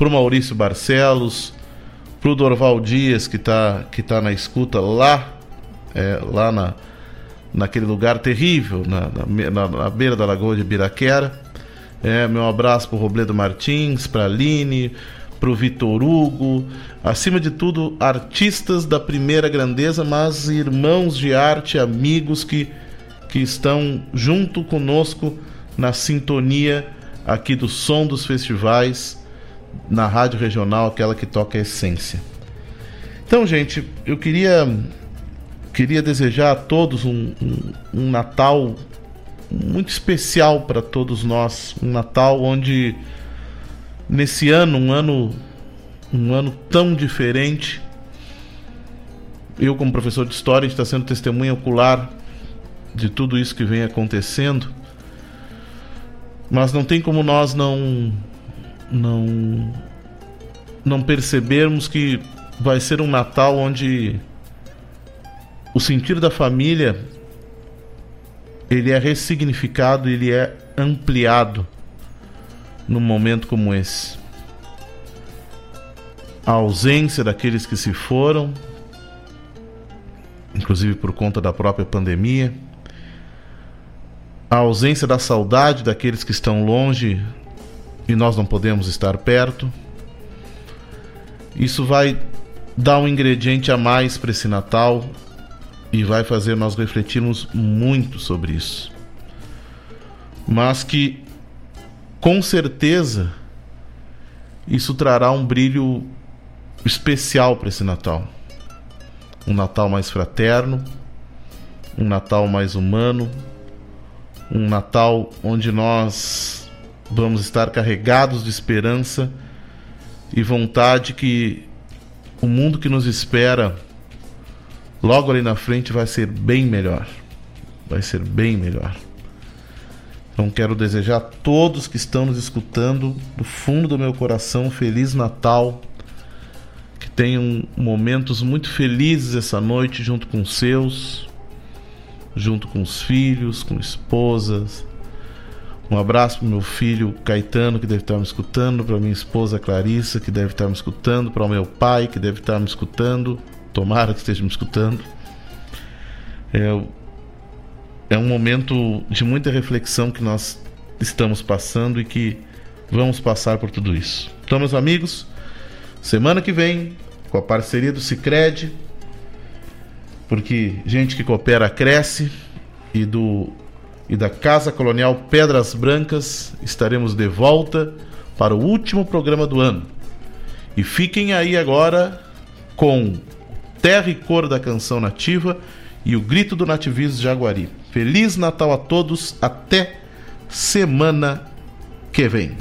para o Maurício Barcelos, para o Dorval Dias, que está que tá na escuta lá, é, lá na, naquele lugar terrível, na, na, na, beira da Lagoa de Biraquera. É, meu abraço para o Robledo Martins, para a Aline, para o Vitor Hugo, acima de tudo, artistas da primeira grandeza, mas irmãos de arte, amigos que que estão junto conosco na sintonia aqui do som dos festivais na rádio regional, aquela que toca a essência. Então, gente, eu queria queria desejar a todos um, um, um Natal muito especial para todos nós, um Natal onde nesse ano, um ano um ano tão diferente, eu como professor de história está sendo testemunha ocular de tudo isso que vem acontecendo. Mas não tem como nós não não não percebermos que vai ser um Natal onde o sentido da família ele é ressignificado, ele é ampliado num momento como esse. A ausência daqueles que se foram, inclusive por conta da própria pandemia, a ausência da saudade daqueles que estão longe e nós não podemos estar perto. Isso vai dar um ingrediente a mais para esse Natal e vai fazer nós refletirmos muito sobre isso. Mas que com certeza isso trará um brilho especial para esse Natal. Um Natal mais fraterno, um Natal mais humano, um Natal onde nós vamos estar carregados de esperança e vontade que o mundo que nos espera logo ali na frente vai ser bem melhor. Vai ser bem melhor. Então quero desejar a todos que estão nos escutando do fundo do meu coração um feliz Natal. Que tenham momentos muito felizes essa noite junto com os seus junto com os filhos, com esposas. Um abraço para meu filho Caetano, que deve estar me escutando, para minha esposa Clarissa, que deve estar me escutando, para o meu pai, que deve estar me escutando. Tomara que esteja me escutando. É, é um momento de muita reflexão que nós estamos passando e que vamos passar por tudo isso. Então, meus amigos, semana que vem, com a parceria do Cicred, porque gente que coopera cresce e do e da Casa Colonial Pedras Brancas estaremos de volta para o último programa do ano. E fiquem aí agora com Terra e Cor da Canção Nativa e o grito do nativismo Jaguari. Feliz Natal a todos, até semana que vem.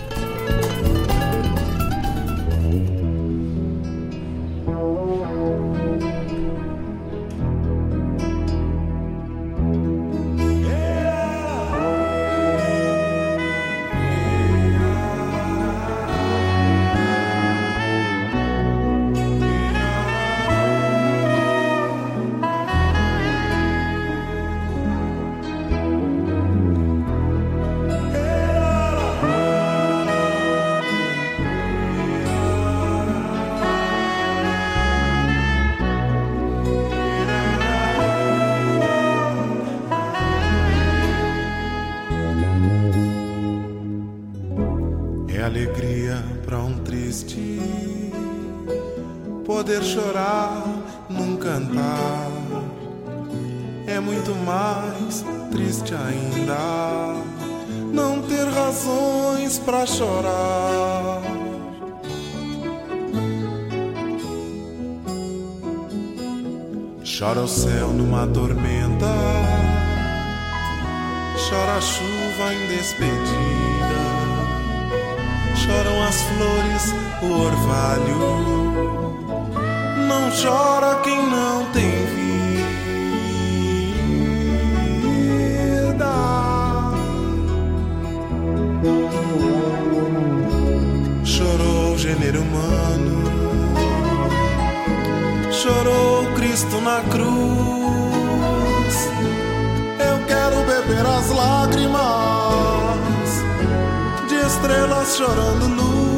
Despedida choram as flores, o orvalho. Não chora quem não tem vida. Chorou o gênero humano, chorou Cristo na cruz. Eu quero beber as lágrimas estrelas chorando luz.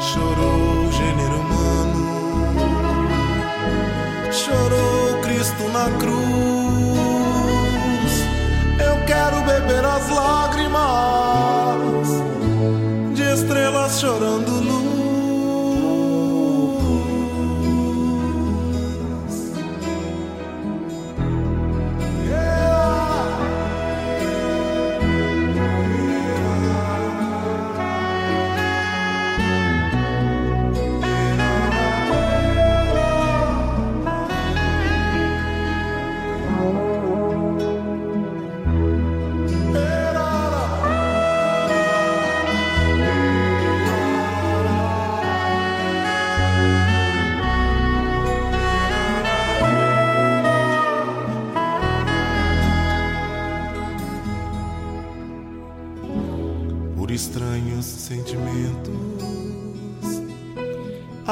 Chorou o gênero humano, chorou Cristo na cruz.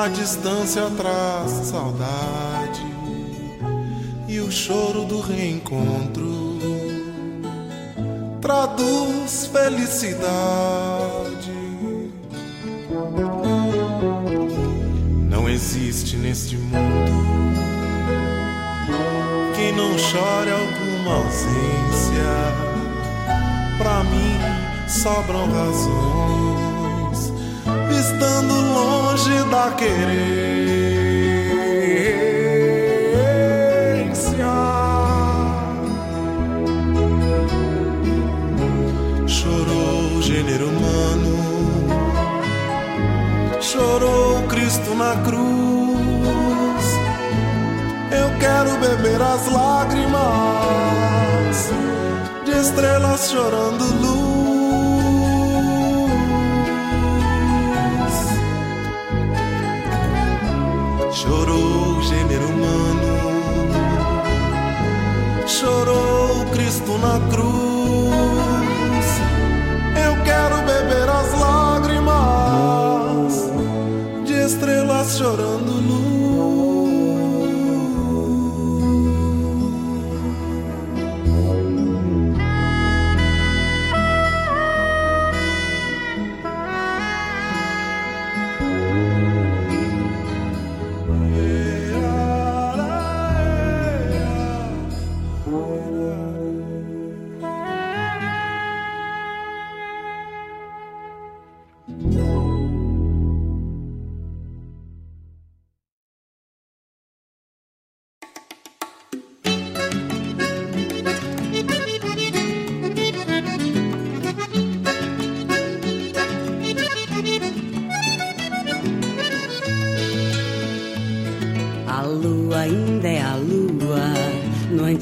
A distância traz saudade e o choro do reencontro traduz felicidade. Não existe neste mundo quem não chore alguma ausência. Pra mim sobram razões, estando longe da querência. Chorou o gênero humano, chorou Cristo na cruz. Eu quero beber as lágrimas de estrelas chorando luz. Chorou o gênero humano, chorou Cristo na cruz.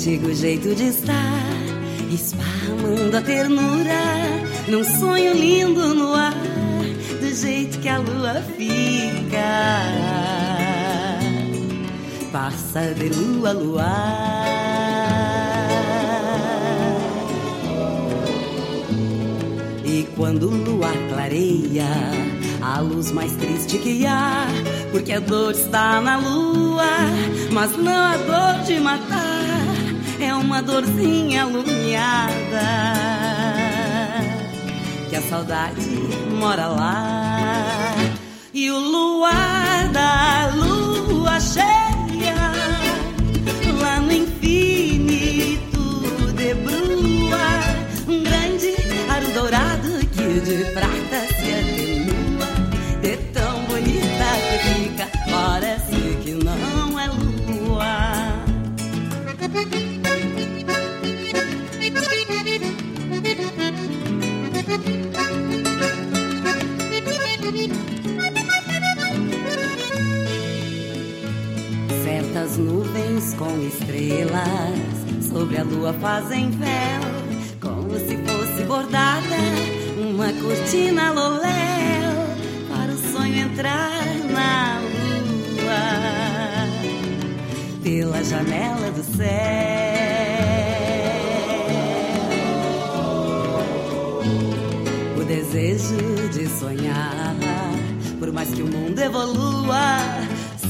Antigo jeito de estar, esparramando a ternura num sonho lindo no ar, do jeito que a lua fica. Passa de lua a luar. E quando o luar clareia, a luz mais triste que há, porque a dor está na lua, mas não a dor de matar, uma dorzinha alumiada, que a saudade mora lá. E o luar da Certas nuvens com estrelas sobre a lua fazem véu, como se fosse bordada uma cortina loléu para o sonho entrar na lua pela janela do céu. O desejo de sonhar, por mais que o mundo evolua,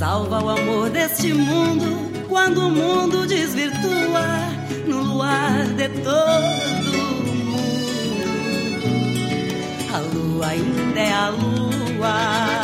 salva o amor deste mundo quando o mundo desvirtua no luar de todo a lua ainda é a lua